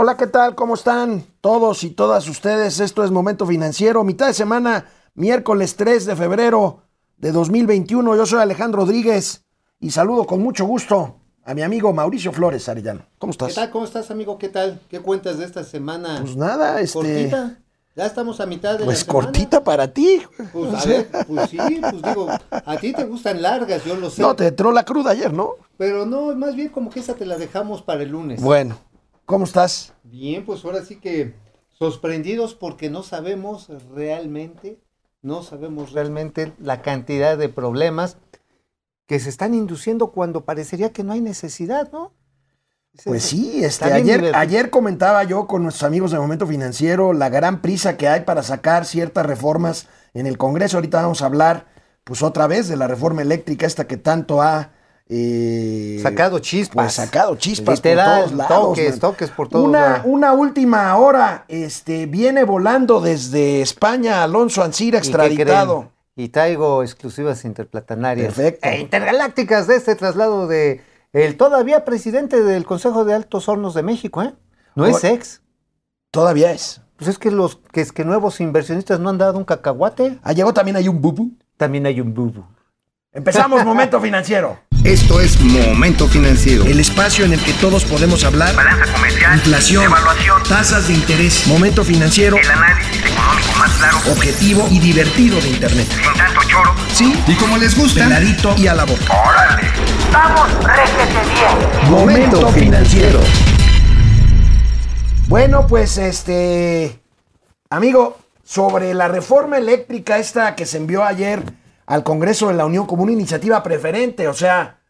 Hola, ¿qué tal? ¿Cómo están todos y todas ustedes? Esto es Momento Financiero, mitad de semana, miércoles 3 de febrero de 2021. Yo soy Alejandro Rodríguez y saludo con mucho gusto a mi amigo Mauricio Flores Arellano. ¿Cómo estás? ¿Qué tal? ¿Cómo estás, amigo? ¿Qué tal? ¿Qué cuentas de esta semana? Pues nada, este... ¿Cortita? Ya estamos a mitad de Pues la semana. cortita para ti. Pues, a ver, pues sí, pues digo, a ti te gustan largas, yo lo sé. No, te entró la cruda ayer, ¿no? Pero no, más bien como que esa te la dejamos para el lunes. Bueno, ¿cómo estás? Bien, pues ahora sí que sorprendidos porque no sabemos realmente, no sabemos realmente la cantidad de problemas que se están induciendo cuando parecería que no hay necesidad, ¿no? Pues sí, este, ayer, ayer comentaba yo con nuestros amigos de Momento Financiero la gran prisa que hay para sacar ciertas reformas en el Congreso. Ahorita vamos a hablar, pues otra vez, de la reforma eléctrica, esta que tanto ha eh, Sacado chispas. pues, sacado chispas Literal, por todos lados. toques, man. toques por todos una, lados. una última hora, este, viene volando desde España Alonso Ancira, ¿Y qué extraditado. Y traigo exclusivas interplatanarias. Perfecto. E intergalácticas de este traslado de el todavía presidente del Consejo de Altos Hornos de México, ¿eh? No es ex. Todavía es. Pues es que los que es que nuevos inversionistas no han dado un cacahuate. Ah, llegó también hay un bubu. También hay un bubu. Empezamos Momento Financiero. Esto es Momento Financiero. El espacio en el que todos podemos hablar. Balanza comercial, Inflación, evaluación, tasas de interés, momento financiero, el análisis económico más claro, objetivo y divertido de Internet. sin tanto choro. Sí, Y como les gusta, peladito y a la boca. ¡Órale! ¡Vamos, réjete bien! Momento financiero. Bueno, pues este, amigo, sobre la reforma eléctrica esta que se envió ayer al Congreso de la Unión como una iniciativa preferente, o sea,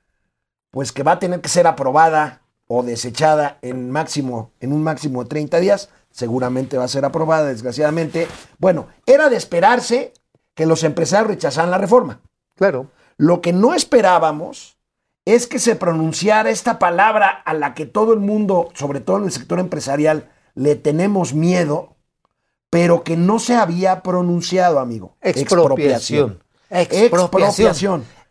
pues que va a tener que ser aprobada o desechada en máximo en un máximo de 30 días, seguramente va a ser aprobada, desgraciadamente. Bueno, era de esperarse que los empresarios rechazaran la reforma. Claro. Lo que no esperábamos es que se pronunciara esta palabra a la que todo el mundo, sobre todo en el sector empresarial, le tenemos miedo, pero que no se había pronunciado, amigo. Expropiación. Expropiación.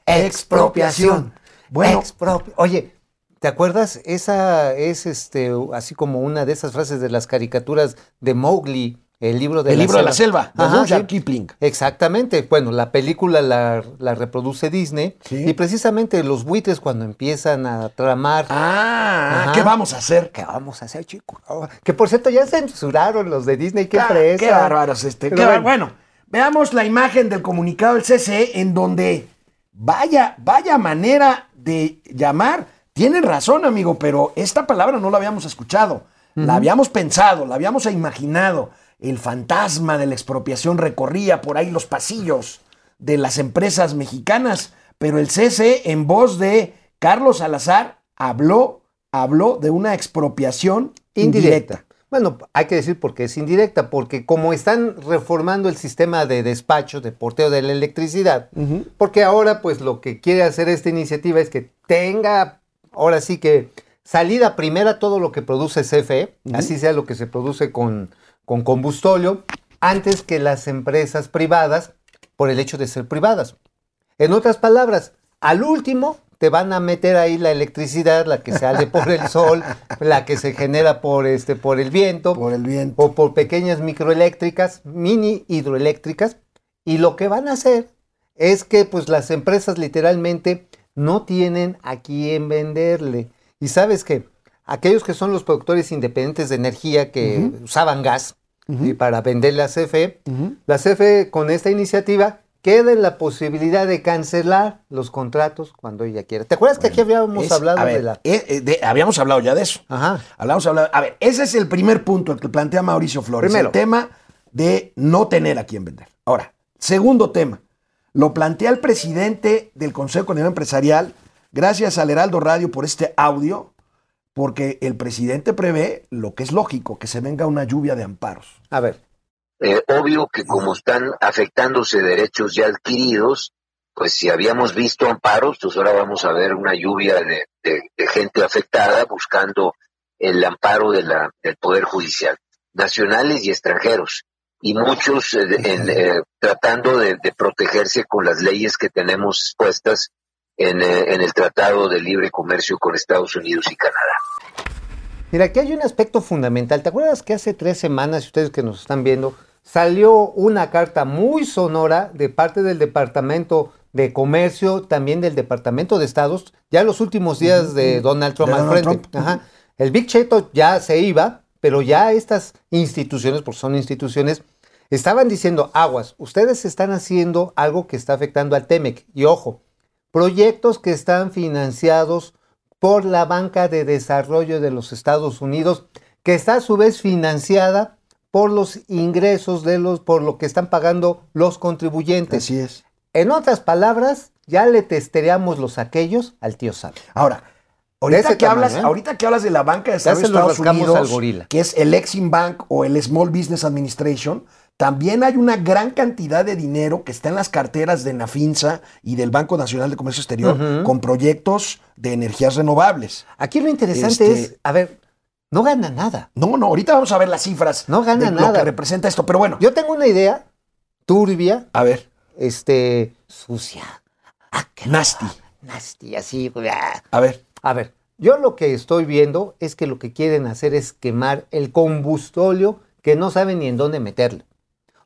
Expropiación. Bueno, Expropi- Oye, ¿te acuerdas? Esa es este así como una de esas frases de las caricaturas de Mowgli, el libro de el la libro de la selva, de Ajá, Rudyard sí. Kipling. Exactamente. Bueno, la película la, la reproduce Disney. Sí. Y precisamente los buitres cuando empiezan a tramar. Ah, Ajá. ¿qué vamos a hacer? ¿Qué vamos a hacer, chico? Oh, Que por cierto ya censuraron los de Disney. ¡Qué fresa! qué bárbaros este. Qué bueno. Veamos la imagen del comunicado del CCE en donde vaya, vaya manera de llamar. Tienen razón, amigo, pero esta palabra no la habíamos escuchado. La habíamos pensado, la habíamos imaginado. El fantasma de la expropiación recorría por ahí los pasillos de las empresas mexicanas, pero el CCE en voz de Carlos Salazar habló, habló de una expropiación indirecta. indirecta. Bueno, hay que decir por qué es indirecta, porque como están reformando el sistema de despacho, de porteo de la electricidad, porque ahora pues lo que quiere hacer esta iniciativa es que tenga, ahora sí que salida primera todo lo que produce CFE, así sea lo que se produce con, con combustóleo, antes que las empresas privadas, por el hecho de ser privadas. En otras palabras, al último te van a meter ahí la electricidad, la que sale por el sol, la que se genera por este por el viento Por el viento. o por pequeñas microeléctricas, mini hidroeléctricas y lo que van a hacer es que pues las empresas literalmente no tienen a quién venderle. Y sabes que aquellos que son los productores independientes de energía que usaban gas y para venderle a CFE, la CFE con esta iniciativa queda en la posibilidad de cancelar los contratos cuando ella quiera. ¿Te acuerdas que aquí habíamos Es- hablado ver, de la... eh, eh, de- habíamos hablado ya de eso. Ajá. Hablamos, hablado- a ver, ese es el primer punto, el que plantea Mauricio Flores. Primero. El tema de no tener a quién vender. Ahora, segundo tema. Lo plantea el presidente del Consejo Económico Empresarial, gracias al Heraldo Radio por este audio, porque el presidente prevé lo que es lógico, que se venga una lluvia de amparos. A ver. Eh, obvio que como están afectándose derechos ya adquiridos, pues si habíamos visto amparos, pues ahora vamos a ver una lluvia de, de- de gente afectada buscando el amparo de la, del Poder Judicial, nacionales y extranjeros, y muchos eh, en, eh, tratando de, de protegerse con las leyes que tenemos expuestas en, eh, en el Tratado de Libre Comercio con Estados Unidos y Canadá. Mira, aquí hay un aspecto fundamental. ¿Te acuerdas que hace tres semanas, ustedes que nos están viendo, salió una carta muy sonora de parte del Departamento de Comercio, también del Departamento de Estados, ya en los últimos días de Donald Trump De al Donald frente. Trump. Ajá. El Big Cheto ya se iba, pero ya estas instituciones, porque son instituciones, estaban diciendo, aguas, ustedes están haciendo algo que está afectando al TEMEC. Y ojo, proyectos que están financiados por la Banca de Desarrollo de los Estados Unidos, que está a su vez financiada por los ingresos de los, por lo que están pagando los contribuyentes. Así es. En otras palabras, ya le testereamos los aquellos al tío Sam. Ahora, ahorita que, tamaño, hablas, ¿eh? ahorita que hablas de la banca de Estados rascamos Unidos, al que es el Exim Bank o el Small Business Administration, también hay una gran cantidad de dinero que está en las carteras de Nafinsa y del Banco Nacional de Comercio Exterior con proyectos de energías renovables. Aquí lo interesante Este- es, a ver, no gana nada. No, no, ahorita vamos a ver las cifras No gana de lo nada. que representa esto, pero bueno, Yo tengo una idea turbia, a ver, este, sucia. Ah, nasty, nasty, así. a ver. A ver, yo lo que estoy viendo es que lo que quieren hacer es quemar el combustóleo que no saben ni en dónde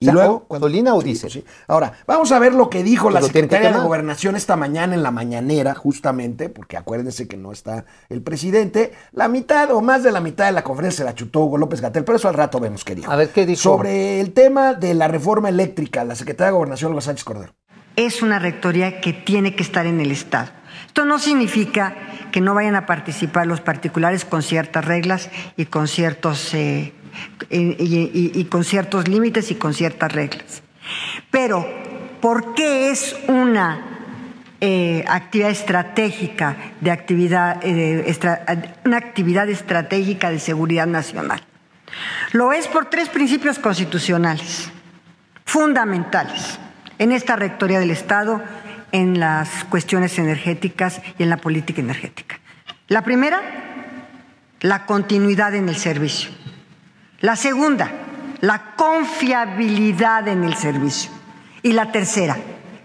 O Y sea, luego, o gasolina o diésel. Sí. Ahora, vamos a ver lo que dijo la secretaria de. Gobernación esta mañana en la mañanera, justamente, porque acuérdense que no está el presidente. La mitad o más de la mitad de la conferencia se la chutó Hugo López Gatel, pero eso al rato vemos qué dijo. A ver, ¿qué dijo? Sobre el tema de la reforma eléctrica, la secretaria de Gobernación, Olga Sánchez Cordero. es una rectoría que tiene que estar en el Estado. Esto no significa que no vayan a participar los particulares con ciertas reglas y con ciertos, eh, y, con ciertos límites y con ciertas reglas. Pero, ¿por qué es una eh, actividad estratégica de actividad, eh, una actividad estratégica de seguridad nacional? Lo es por tres principios constitucionales fundamentales en esta rectoría del Estado, en las cuestiones energéticas y en la política energética. La primera, la continuidad en el servicio. La segunda, la confiabilidad en el servicio. Y la tercera,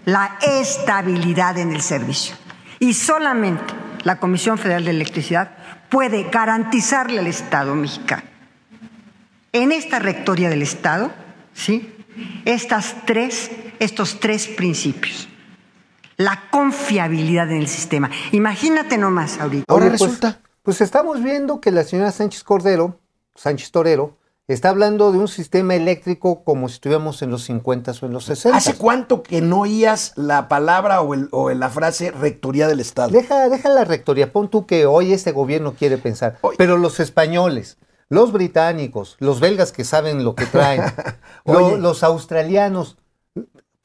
la estabilidad en el servicio. Y solamente la Comisión Federal de Electricidad puede garantizarle al Estado mexicano en esta rectoría del Estado, ¿sí? Estas tres, estos tres principios. La confiabilidad en el sistema. Imagínate nomás ahorita. Ahora Oye, pues- resulta. Pues estamos viendo que la señora Sánchez Cordero, Sánchez Torero, está hablando de un sistema eléctrico como si estuviéramos en los 50 o en los 60. ¿Hace cuánto que no oías la palabra o, el- o la frase rectoría del Estado? Deja, deja la rectoría, pon tú que hoy este gobierno quiere pensar, Hoy- pero los españoles, los británicos, los belgas que saben lo que traen, lo- los australianos,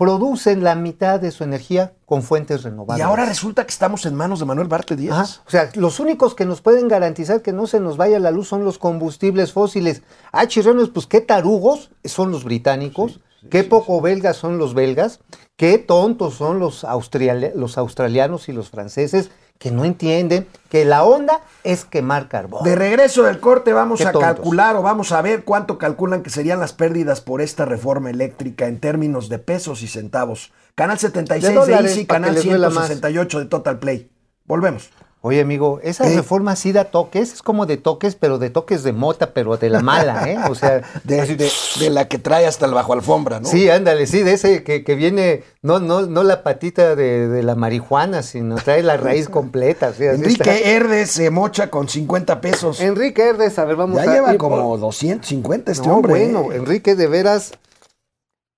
producen la mitad de su energía con fuentes renovables. Y ahora resulta que estamos en manos de Manuel Bartlett Díaz. Ajá. O sea, los únicos que nos pueden garantizar que no se nos vaya la luz son los combustibles fósiles. Ah, chirrenos, pues qué tarugos son los británicos, qué poco belgas son los belgas, qué tontos son los australianos y los franceses que no entienden que la onda es quemar carbón. De regreso del corte vamos Qué a tontos. calcular o vamos a ver cuánto calculan que serían las pérdidas por esta reforma eléctrica en términos de pesos y centavos. Canal 76 De Easy, canal les duela más. 168 de Total Play. Volvemos. Oye, amigo, esa ¿Eh? reforma sí da toques, es como de toques, pero de toques de mota, pero de la mala, ¿eh? O sea, De, así- de- de la que trae hasta el bajo alfombra, ¿no? Sí, ándale, sí, de ese que, que viene, no, no, no la patita de, de la marihuana, sino trae la raíz completa. Enrique Herdes se mocha con 50 pesos. Enrique Herdes, a ver, vamos ya a lleva ir como por- 250 este No, hombre. bueno, ¿eh? Enrique, de veras.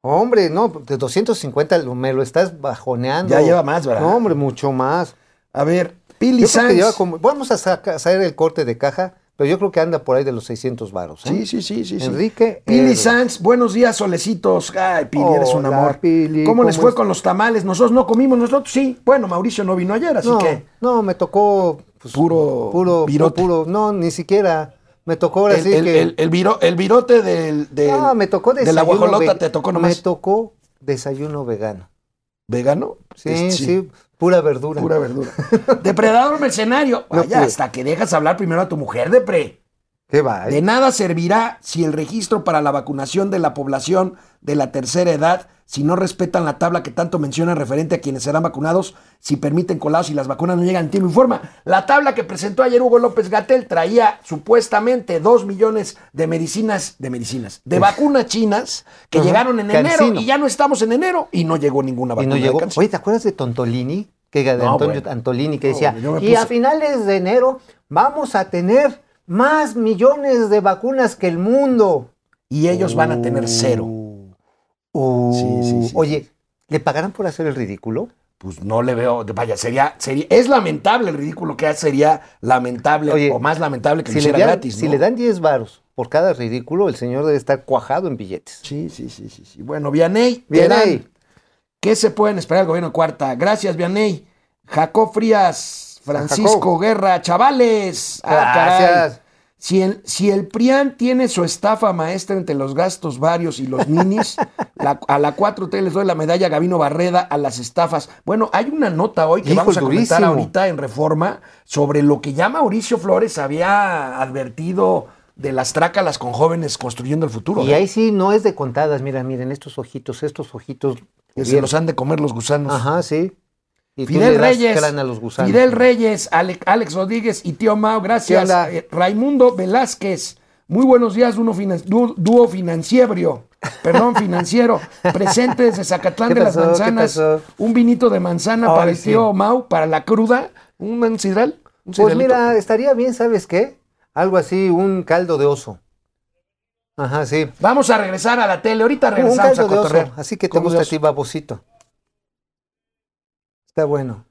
Hombre, no, de 250 lo- me lo estás bajoneando. Ya lleva más, ¿verdad? No, hombre, mucho más. A ver, Pili Sanz. como, vamos a saca- hacer el corte de caja, pero yo creo que anda por ahí de los 600 varos. ¿eh? Sí, sí, sí, sí. sí. Enrique Pili Herdes. Sanz, buenos días, solecitos. Ay, Pili, eres un amor. Pili, ¿Cómo les ¿cómo fue con los tamales? Nosotros no comimos, nosotros sí. Bueno, Mauricio no vino ayer, así no, que. no, me tocó pues, Puro puro, virote. puro, no, ni siquiera. Me tocó ahora El, sí el- que. el- el viro- el virote del, del- no, me tocó de la guajolota ve- te tocó Me nomás. tocó desayuno vegano. ¿Vegano? Sí, sí, pura verdura. Pura verdura. Depredador mercenario. Vaya, pude. hasta que dejas hablar primero a tu mujer, Depre. ¿Qué va? De nada servirá si el registro para la vacunación de la población de la tercera edad, si no respetan la tabla que tanto mencionan referente a quienes serán vacunados, si permiten colados y las vacunas no llegan en tiempo y forma. La tabla que presentó ayer Hugo López Gatel traía supuestamente dos millones de medicinas, de medicinas, de vacunas chinas que Ajá, llegaron en enero y ya no estamos en enero y no llegó ninguna Y vacuna. no llegó. Oye, ¿te acuerdas de Tontolini? Que de No, Antonio bueno. Antolini que decía, y a finales de enero vamos a tener más millones de vacunas que el mundo. y ellos van a tener cero. Uh, Sí, sí, sí, Oye, ¿le pagarán por hacer el ridículo? Pues no le veo, vaya, sería, sería, es lamentable el ridículo que hace, sería lamentable Oye, o más lamentable que Si lo le, hiciera dan, gratis. si le dan 10 varos por cada ridículo, el señor debe estar cuajado en billetes. Sí, sí, sí, sí, sí. Bueno, Vianey, Vianey. ¿qué se pueden esperar del gobierno de cuarta? Gracias, Vianey. Jacob Frías, Francisco. Guerra, chavales. Ah. Gracias. Si el, si el PRIAN tiene su estafa maestra entre los gastos varios y los minis, la- a la 4T les doy la medalla Gavino Barreda a las estafas. Bueno, hay una nota hoy que Hijo, vamos a comentar durísimo. ahorita en Reforma sobre lo que ya Mauricio Flores había advertido de las trácalas con jóvenes construyendo el futuro. Y ¿eh? ahí sí no es de contadas. Mira, miren estos ojitos, estos ojitos. Que se los han de comer los gusanos. Ajá, sí. Y Fidel Reyes, gusanos. Fidel Reyes, Ale- Alex Rodríguez y Tío Mao, gracias. Eh, Raimundo Velázquez, muy buenos días, dúo, finan- dúo- dúo financiero, perdón, financiero, presente desde Zacatlán ¿Qué de las Manzanas, un vinito de manzana Ay, para el sí. tío Mau, para la cruda, un sidral, un Pues mira, estaría bien, ¿sabes qué? Algo así, un caldo de oso. Ajá, sí. Vamos a regresar a la tele, ahorita Un regresamos a de oso. Así que te gusta a ti, babosito. Está bueno.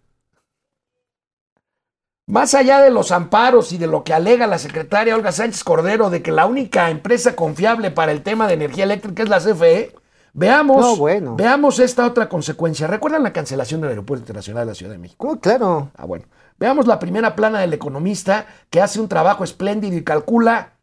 Más allá de los amparos y de lo que alega la secretaria Olga Sánchez Cordero de que la única empresa confiable para el tema de energía eléctrica es la CFE, veamos, No, bueno. veamos esta otra consecuencia. ¿Recuerdan la cancelación del Aeropuerto Internacional de la Ciudad de México? Oh, claro. Ah, bueno. Veamos la primera plana del economista que hace un trabajo espléndido y calcula,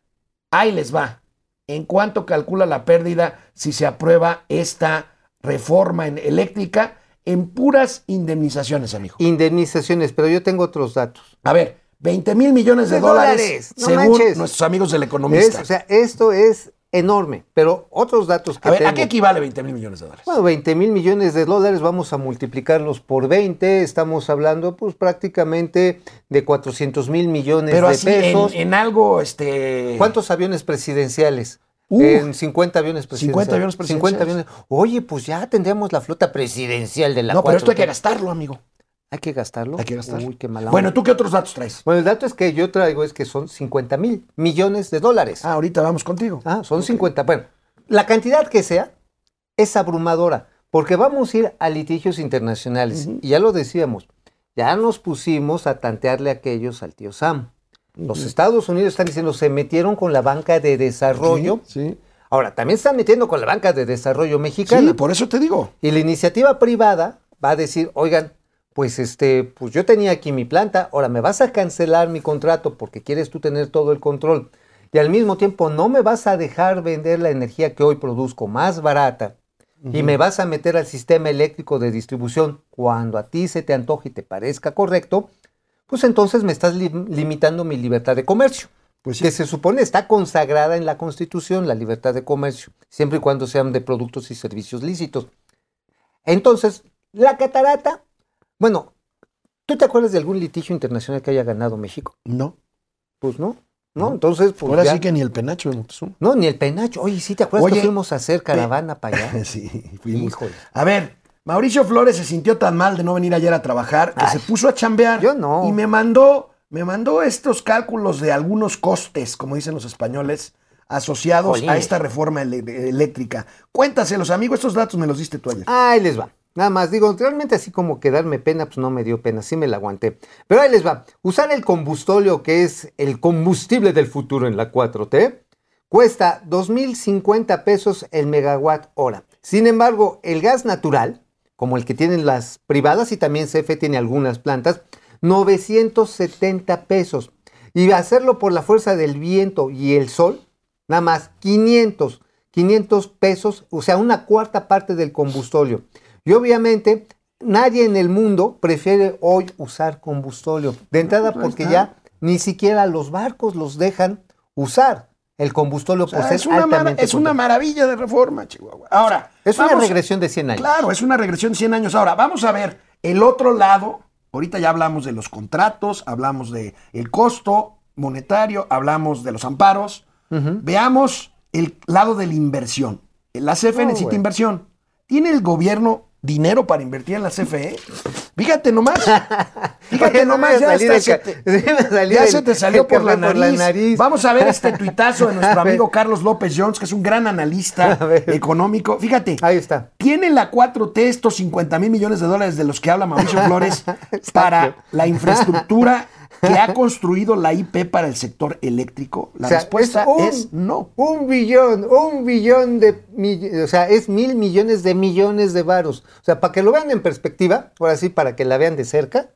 ahí les va, en cuánto calcula la pérdida si se aprueba esta reforma en- eléctrica en puras indemnizaciones, amigo. Indemnizaciones, pero yo tengo otros datos. A ver, 20 mil millones de, De dólares, dólares, no según manches. nuestros amigos del Es, economista. o sea, esto es enorme, pero otros datos que a ver, ¿a qué equivale 20 mil millones de dólares? Bueno, 20 mil millones de dólares, vamos a multiplicarlos por 20, estamos hablando pues prácticamente de 400 mil millones Pero de así, en, pesos. en algo, este... ¿Cuántos aviones presidenciales? Uh, en 50 aviones presidenciales. 50 aviones 50 presidenciales. aviones. Oye, pues ya tendríamos la flota presidencial de la No, pero esto hay 4T. que gastarlo, amigo. ¿Hay que gastarlo. Hay que gastarlo. Uy, qué mala Bueno. ¿tú qué otros datos traes? Bueno, el dato es que yo traigo es que son 50 mil millones de dólares. Ah, ahorita vamos contigo. Ah, son 50. Bueno, la cantidad que sea es abrumadora, porque vamos a ir a litigios internacionales. Y ya lo decíamos, ya nos pusimos a tantearle a aquellos al tío Sam. Los Estados Unidos están diciendo, se metieron con la banca de desarrollo. Sí, Ahora, también están metiendo con la banca de desarrollo sí, mexicana. por eso te digo. Y la iniciativa privada va a decir, oigan, pues este, pues yo tenía aquí mi planta, ahora me vas a cancelar mi contrato porque quieres tú tener todo el control. Y al mismo tiempo no me vas a dejar vender la energía que hoy produzco más barata y me vas a meter al sistema eléctrico de distribución cuando a ti se te antoje y te parezca correcto, pues entonces me estás lim- limitando mi libertad de comercio. Pues sí. Que se supone está consagrada en la Constitución la libertad de comercio, siempre y cuando sean de productos y servicios lícitos. Entonces, la catarata, bueno, ¿tú te acuerdas de algún litigio internacional que haya ganado México? No. Pues no, ¿no? Entonces, pues Ahora ya- sí que ni el penacho de Moctezuma. No, ni el penacho. Oye, ¿sí te acuerdas Oye, que fuimos a hacer caravana para allá? Sí, fuimos. Híjole. A ver, Mauricio Flores se sintió tan mal de no venir ayer a trabajar que Ay, se puso a chambear. yo no. Y me mandó, me mandó estos cálculos de algunos costes, como dicen los españoles, asociados a esta reforma eléctrica. Cuéntaselos, amigo, estos datos me los diste tú ayer. Ahí les va. Nada más, digo, realmente así como que darme pena, pues no me dio pena, sí me la aguanté. Pero ahí les va. Usar el combustóleo, que es el combustible del futuro en la 4T, cuesta 2.050 pesos el megawatt hora. Sin embargo, el gas natural, como el que tienen las privadas y también CFE tiene algunas plantas, 970 pesos. Y hacerlo por la fuerza del viento y el sol, nada más 500, 500 pesos, o sea, una cuarta parte del combustóleo. Y obviamente nadie en el mundo prefiere hoy usar combustóleo. De entrada pues porque ya ni siquiera los barcos los dejan usar el combustible O sea, por ser es, una altamente es una maravilla de reforma, Chihuahua. Ahora, Es una regresión de 100 años. Claro, es una regresión de 100 años. Ahora, vamos a ver el otro lado. Ahorita ya hablamos de los contratos, hablamos de el costo monetario, hablamos de los amparos. Veamos el lado de la inversión. La CFE necesita inversión. ¿Tiene el gobierno dinero para invertir en la CFE? Fíjate nomás. Fíjate Oye, nomás, ya, hasta se te, ya el- se te salió por la, nariz. Vamos a ver este tuitazo de nuestro amigo Carlos López Jones, que es un gran analista económico. Fíjate, Ahí está. ¿Tiene la 4T estos 50 mil millones de dólares de los que habla Mauricio Flores para la infraestructura que ha construido la IP para el sector eléctrico? La O sea, respuesta un- es no. Un billón, un billón de millones, o sea, es mil millones de millones de varos. O sea, para que lo vean en perspectiva, ahora sí, para que la vean de cerca,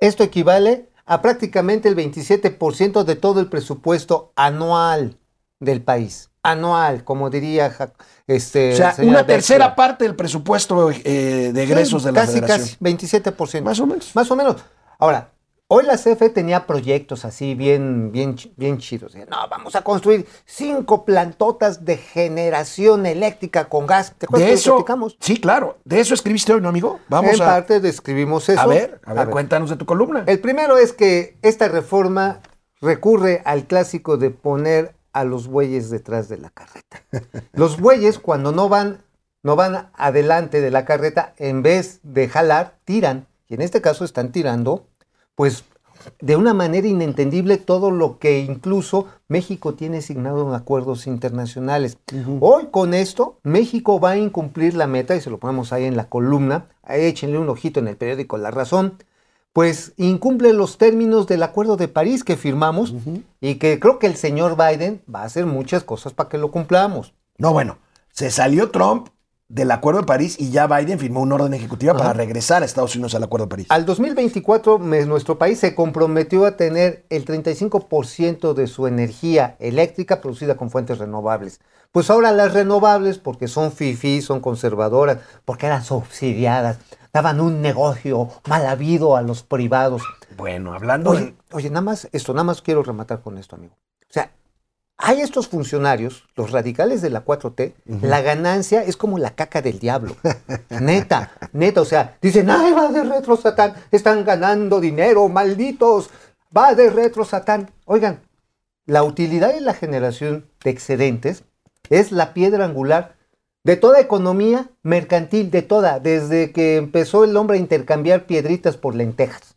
esto equivale a prácticamente el 27% de todo el presupuesto anual del país. Anual, como diría este, O sea, una tercera parte del presupuesto eh, de egresos Sí, de la casi, federación. Casi, 27%. Más o menos. Más o menos. Ahora, hoy la CFE tenía proyectos así bien, bien, bien chidos. No, vamos a construir cinco plantotas de generación eléctrica con gas. ¿Te acuerdas De que eso, platicamos? sí, claro. De eso escribiste hoy, ¿no, amigo? Vamos en a, parte describimos eso. a ver, a ver, cuéntanos de tu columna. El primero es que esta reforma recurre al clásico de poner a los bueyes detrás de la carreta. Los bueyes cuando no van, no van adelante de la carreta, en vez de jalar, tiran. Y en este caso están tirando, pues, de una manera inentendible todo lo que incluso México tiene asignado en acuerdos internacionales. Hoy con esto, México va a incumplir la meta, y se lo ponemos ahí en la columna, échenle un ojito en el periódico La Razón, pues incumple los términos del Acuerdo de París que firmamos y que creo que el señor Biden va a hacer muchas cosas para que lo cumplamos. No, bueno, se salió Trump del Acuerdo de París y ya Biden firmó una orden ejecutiva para regresar a Estados Unidos al Acuerdo de París. Al 2024 me- nuestro país se comprometió a tener el 35% de su energía eléctrica producida con fuentes renovables. Pues ahora las renovables, porque son fifí, son conservadoras, porque eran subsidiadas, daban un negocio mal habido a los privados. Bueno, hablando Oye, de... oye, nada más, esto, nada más quiero rematar con esto, amigo. O sea, hay estos funcionarios, los radicales de la 4T, la ganancia es como la caca del diablo. neta, neta, o sea, dicen, ay, va de retro satán, están ganando dinero, malditos, va de retro satán. Oigan, la utilidad y la generación de excedentes es la piedra angular de toda economía mercantil, de toda, desde que empezó el hombre a intercambiar piedritas por lentejas.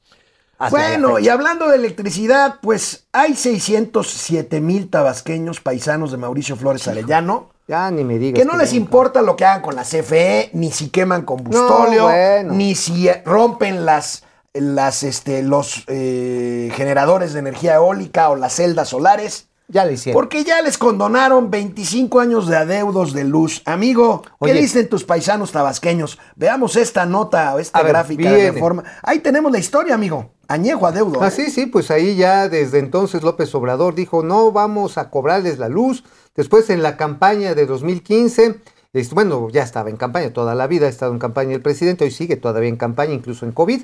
Bueno, fecha. y hablando de electricidad, pues hay 607 mil tabasqueños paisanos de Mauricio Flores Arellano Ya ni me digas. que no les importa lo que hagan con la CFE, ni si queman combustóleo, No, bueno. ni si eh, rompen las, las, este, los eh, generadores de energía eólica o las celdas solares. Ya lo hicieron. Porque ya les condonaron 25 años de adeudos de luz. Amigo, ¿qué Oye. dicen tus paisanos tabasqueños? Veamos esta nota o esta ver, gráfica de reforma. Ahí tenemos la historia, amigo. Añejo adeudo. Ah, ¿eh? sí, sí, pues ahí ya desde entonces López Obrador dijo, no vamos a cobrarles la luz. Después en la campaña de 2015, este, bueno, ya estaba en campaña toda la vida, ha estado en campaña el presidente, hoy sigue todavía en campaña, incluso en COVID.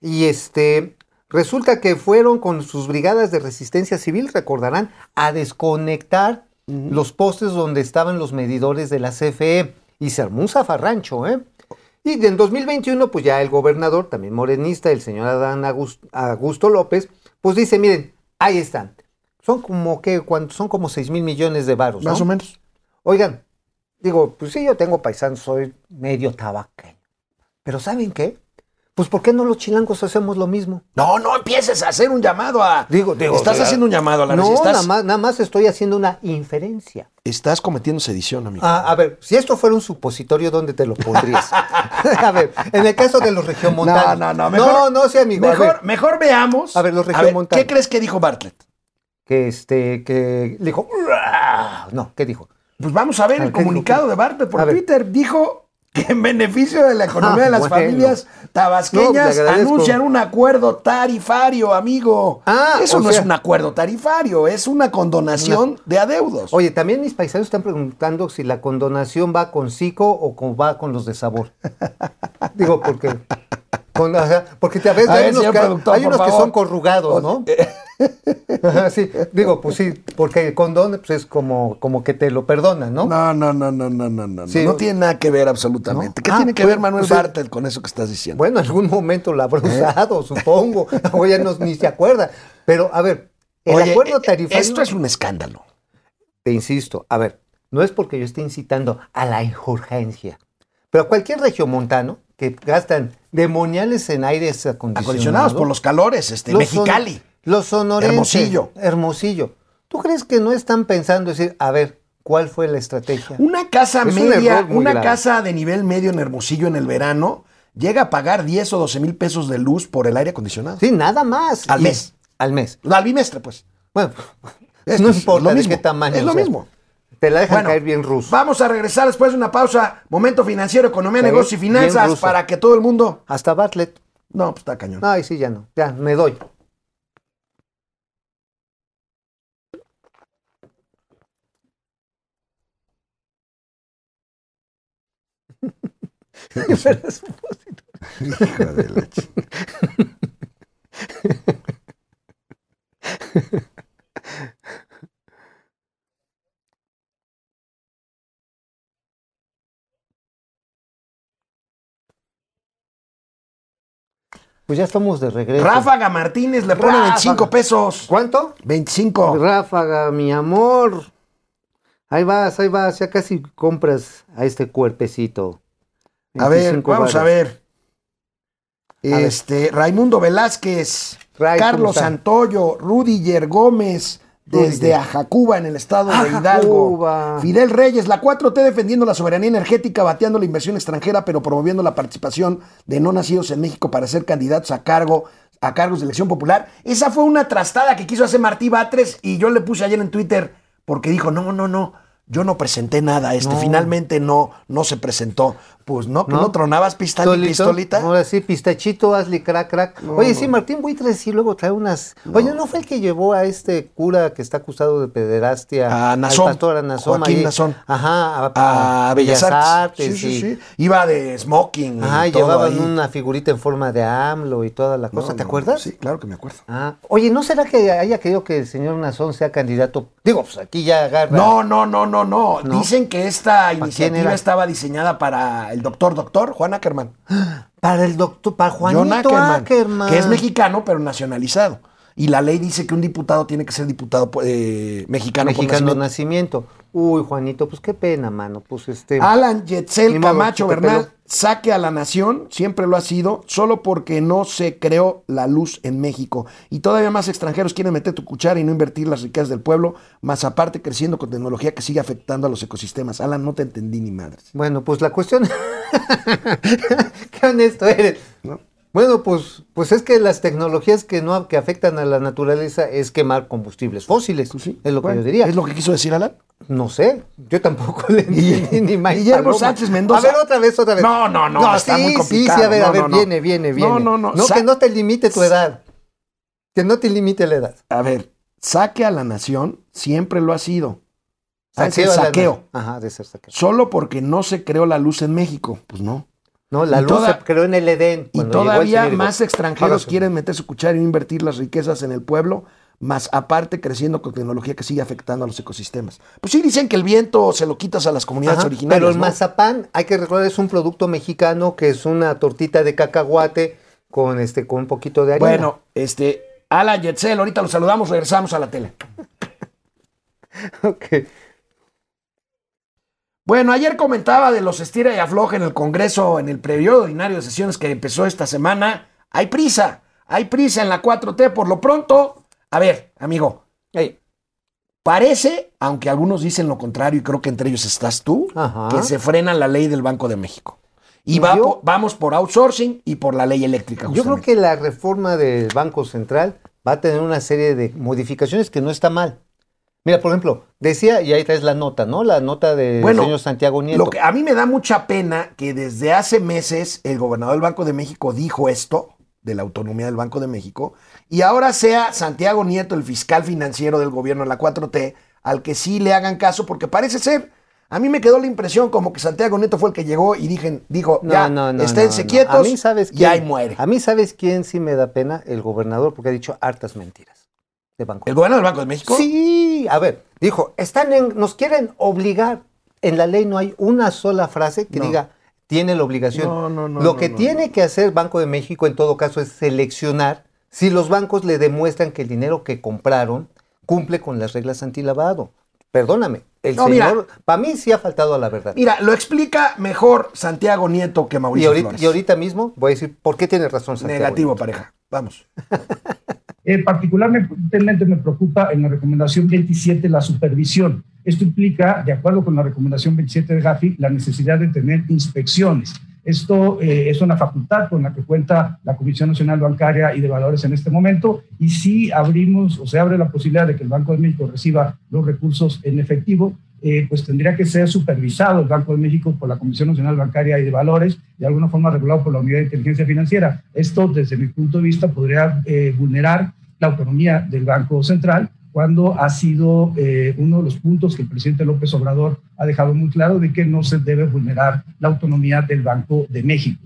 Y este, resulta que fueron con sus brigadas de resistencia civil, recordarán, a desconectar los postes donde estaban los medidores de la CFE. Y se armó un zafarrancho, ¿eh? Y en 2021, pues ya el gobernador, también morenista, el señor Adán Augusto López, pues dice, miren, ahí están. Son como que, son como 6 mil millones de varos, ¿no? Más o menos. Oigan, digo, pues sí, yo tengo paisanos, soy medio tabaqueño. Pero ¿saben qué? Pues ¿por qué no los chilangos hacemos lo mismo? No, no empieces a hacer un llamado a. Digo, digo, Estás haciendo un llamado a la No, estás, nada más, nada más estoy haciendo una inferencia. estás cometiendo sedición, amigo. Ah, a ver, si esto fuera un supositorio, ¿dónde te lo pondrías? a ver, en el caso de los regiomontanos. No, no, no. Mejor, no, no, sí, amigo. Mejor, veamos. A ver, los regiomontanos. ¿Qué crees que dijo Bartlett? que este, que le dijo, no, ¿qué dijo? Pues vamos a ver A el comunicado de Bartlett por. Twitter. Dijo que en beneficio de la economía de las bueno. familias No, tabasqueñas anuncian un acuerdo tarifario, amigo. Ah, Eso no sea- es un acuerdo tarifario, es una condonación de adeudos. Oye, también mis paisanos están preguntando si la condonación va con Cico o con, va con los de sabor. Digo, porque Con- porque te, a veces A hay ver, unos, que, hay unos son corrugados, ¿no? Ajá, sí, digo, pues sí, porque el condón pues, es como, como que te lo perdonan, ¿no? No, no, no, no, no, no, no. Sí. no tiene nada que ver absolutamente. ¿No? ¿Qué Ah, tiene que pues, ver Manuel pues. Bartel con eso que estás diciendo? Bueno, en algún momento la habrá ¿Eh? usado, supongo. O ya no, ni se acuerda. Pero, a ver, el Oye, acuerdo eh, tarifario. Esto es un escándalo. Te insisto, a ver, no es porque yo esté incitando a la urgencia, pero cualquier regiomontano que gastan demoniales en aires acondicionados. Acondicionados por los calores, este, los son- Mexicali. Los sonorenses. Hermosillo. Hermosillo. ¿Tú crees que no están pensando decir, a ver, cuál fue la estrategia? Una casa Es media, una grave. casa de nivel medio en Hermosillo en el verano, llega a pagar 10 o 12 mil pesos de luz por el aire acondicionado. Sí, nada más. Al Y- mes. Al mes. Al bimestre, pues. Bueno, no es importa lo de qué tamaño. es lo sea. mismo. Te la dejan Bueno, caer bien ruso. Vamos a regresar después de una pausa. Momento financiero, economía, negocios y finanzas para que todo el mundo. Hasta Bartlett. No, pues está cañón. Ay, sí, ya no. Ya, me doy. Hija de la ch- Pues ya estamos de regreso. Ráfaga Martínez le pone Ráfaga. 25 pesos. ¿Cuánto? 25. Ráfaga, mi amor. Ahí vas, ahí vas. Ya casi compras a este cuerpecito. A ver, 25 vamos a ver. Este, Raimundo Velázquez, Ray, ¿cómo Carlos? Santoyo, Rudiger Gómez, desde. Ajacuba, en el estado de Ajacuba. Hidalgo. Fidel Reyes, la 4T defendiendo la soberanía energética, bateando la inversión extranjera, pero promoviendo la participación de no nacidos en México para ser candidatos a cargo a cargos de elección popular. Esa fue una trastada que quiso hacer Martí Batres y yo le puse ayer en Twitter porque dijo, no, no, no, yo no presenté nada, este, No. finalmente no, no se presentó. Pues no, ¿No? ¿no, tronabas pistol y pistolita. Ahora sí, pistachito, hazle crack, crack. Oye, sí, Martín Buitres sí luego trae unas. Oye, ¿no fue el que llevó a este cura que está acusado de pederastia? A al Nazón, pastor a Nazón. Joaquín ahí? Nazón. Ajá, a, a Bellas Artes. Artes, Sí, sí, sí. Iba de smoking. Ajá, y todo llevaban ahí. una figurita en forma de AMLO y toda la cosa. No, ¿Te acuerdas? Sí, claro que me acuerdo. Ah, oye, ¿no será que haya querido que el señor Nazón sea candidato? Digo, pues aquí ya agarra. No, no, no, no, no. Dicen que esta iniciativa estaba diseñada para el doctor doctor Juan Ackerman. Para el doctor, para Juanito John Ackerman, Ackerman. Que es mexicano, pero nacionalizado. Y la ley dice que un diputado tiene que ser diputado eh, mexicano, por Mexicano nacimiento. nacimiento. Uy, Juanito, pues qué pena, mano. Pues este. Alan Yetzel Camacho Bernal, saque a la nación, siempre lo ha sido, solo porque no se creó la luz en México. Y todavía más extranjeros quieren meter tu cuchara y no invertir las riquezas del pueblo, más aparte creciendo con tecnología que sigue afectando a los ecosistemas. Alan, no te entendí ni madres. Bueno, pues la cuestión. qué honesto eres. ¿no? Bueno, pues, pues es que las tecnologías que no que afectan a la naturaleza es quemar combustibles fósiles. Pues sí, es lo que yo diría. ¿Es lo que quiso decir Alan? No sé, yo tampoco le entendí ni más. Guillermo Sánchez Mendoza. A ver, otra vez, otra vez. No, no, no, está sí, muy sí, complicado. sí, a ver, a ver, no, viene, viene, viene. No, no, no. No, Sa- que no te limite tu edad. Que no te limite la edad. A ver, saque a la nación siempre lo ha sido. La- saqueo. Ajá, de ser saqueo. Solo porque no se creó la luz en México. Pues no. No, la Y luz toda- se creó en el Edén. Y todavía más extranjeros quieren meter su cuchara y no invertir las riquezas en el pueblo, más aparte creciendo con tecnología que sigue afectando a los ecosistemas. Pues sí dicen que el viento se lo quitas a las comunidades Ajá, originarias. Pero el ¿no? mazapán, hay que recordar, es un producto mexicano que es una tortita de cacahuate con este con un poquito de harina. Bueno, este, Alan Yetzel, ahorita lo saludamos, regresamos a la tele. Ok. Bueno, ayer comentaba de los estira y afloja en el Congreso, en el periodo ordinario de sesiones que empezó esta semana. Hay prisa, hay prisa en la 4T. Por lo pronto, a ver, amigo, parece, aunque algunos dicen lo contrario, y creo que entre ellos estás tú, Ajá. que se frena la ley del Banco de México. Y va Yo- po- vamos por outsourcing y por la ley eléctrica. Yo creo que la reforma del Banco Central va a tener una serie de modificaciones que no está mal. Mira, por ejemplo, decía, y ahí traes la nota, ¿no? La nota del Bueno, señor Santiago Nieto. Lo que a mí me da mucha pena que desde hace meses el gobernador del Banco de México dijo esto de la autonomía del Banco de México y ahora sea Santiago Nieto el fiscal financiero del gobierno de la 4T al que sí le hagan caso porque parece ser A mí me quedó la impresión como que Santiago Nieto fue el que llegó y dijen, dijo, No, ya, no, no, esténse no, no. quietos A mí, ¿sabes y quién? ahí muere. A mí, ¿sabes quién sí me da pena? El gobernador, porque ha dicho hartas mentiras Banco. ¿El gobierno del Banco de México? Sí, a ver, dijo, están en, nos quieren obligar. En la ley no hay una sola frase que No. diga tiene la obligación. No, no, no, Lo que tiene que hacer Banco de México en todo caso es seleccionar si los bancos le demuestran que el dinero que compraron cumple con las reglas antilavado. Perdóname, el señor, para mí sí ha faltado a la verdad. Mira, lo explica mejor Santiago Nieto que Y Mauricio ahorita, Flores. y ahorita mismo voy a decir por qué tiene razón Santiago. Negativo, Nieto. pareja. Vamos. Eh, particularmente me preocupa en la recomendación 27 la supervisión. Esto implica, de acuerdo con la recomendación 27 de Gafi, la necesidad de tener inspecciones. Esto eh, es una facultad con la que cuenta la Comisión Nacional Bancaria y de Valores en este momento. Y si abrimos o se abre la posibilidad de que el Banco de México reciba los recursos en efectivo, eh, pues tendría que ser supervisado el Banco de México por la Comisión Nacional Bancaria y de Valores, de alguna forma regulado por la Unidad de Inteligencia Financiera. Esto, desde mi punto de vista, podría eh, vulnerar la autonomía del Banco Central cuando ha sido eh, uno de los puntos que el presidente López Obrador ha dejado muy claro de que no se debe vulnerar la autonomía del Banco de México.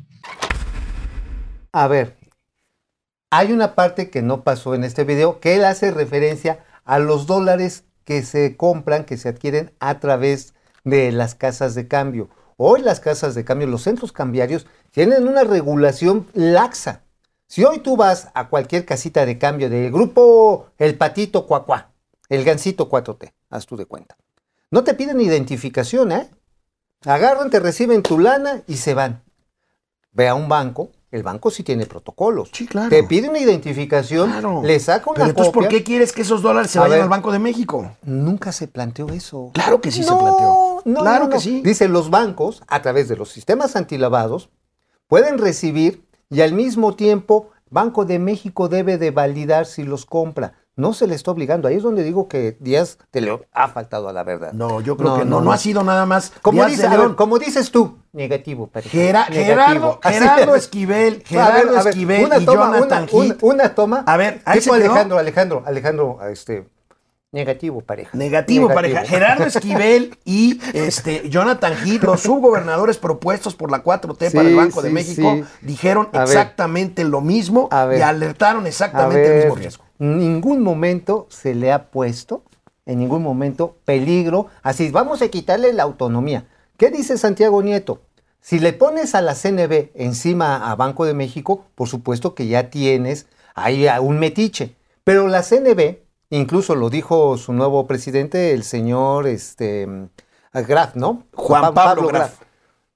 A ver, hay una parte que no pasó en este video, que él hace referencia a los dólares que se compran, que se adquieren a través de las casas de cambio. Hoy las casas de cambio, los centros cambiarios, tienen una regulación laxa. Si hoy tú vas a cualquier casita de cambio del grupo El Patito Cuacuá, el Gancito 4T, haz tú de cuenta. No te piden identificación, ¿eh? Agarran, te reciben tu lana y se van. Ve a un banco, el banco sí tiene protocolos. Sí, claro. Te pide una identificación, Claro. le saca una Pero entonces, copia. ¿por qué quieres que esos dólares se A vayan ver. al Banco de México? Nunca se planteó eso. Claro que sí se planteó. no, claro no, que sí. Dice, los bancos, a través de los sistemas antilavados, pueden recibir y al mismo tiempo Banco de México debe de validar si los compra. No se le está obligando. Ahí es donde digo que Díaz te le ha faltado a la verdad. No, yo creo que no, no, ha sido nada más. Como, dice- ver, como dices tú, negativo. Gera- negativo. Gerardo, Gerardo es. Esquivel, A ver, Gerardo a ver, Esquivel una y toma, Jonathan una, una- Heath. una toma. A ver, ahí tipo se quedó. Alejandro, Alejandro, Alejandro, este, negativo, pareja. Negativo, pareja. Gerardo Esquivel y este, Jonathan Heath, los subgobernadores propuestos por la 4T para el Banco de México, sí. dijeron A ver. exactamente lo mismo ver. y alertaron exactamente el mismo riesgo. En ningún momento se le ha puesto, en ningún momento, peligro. Así, vamos a quitarle la autonomía. ¿Qué dice Santiago Nieto? Si le pones a la CNB encima a Banco de México, por supuesto que ya tienes ahí a un metiche. Pero la CNB, incluso lo dijo su nuevo presidente, el señor este, Graf, ¿no? Juan Pa- Pablo Graf.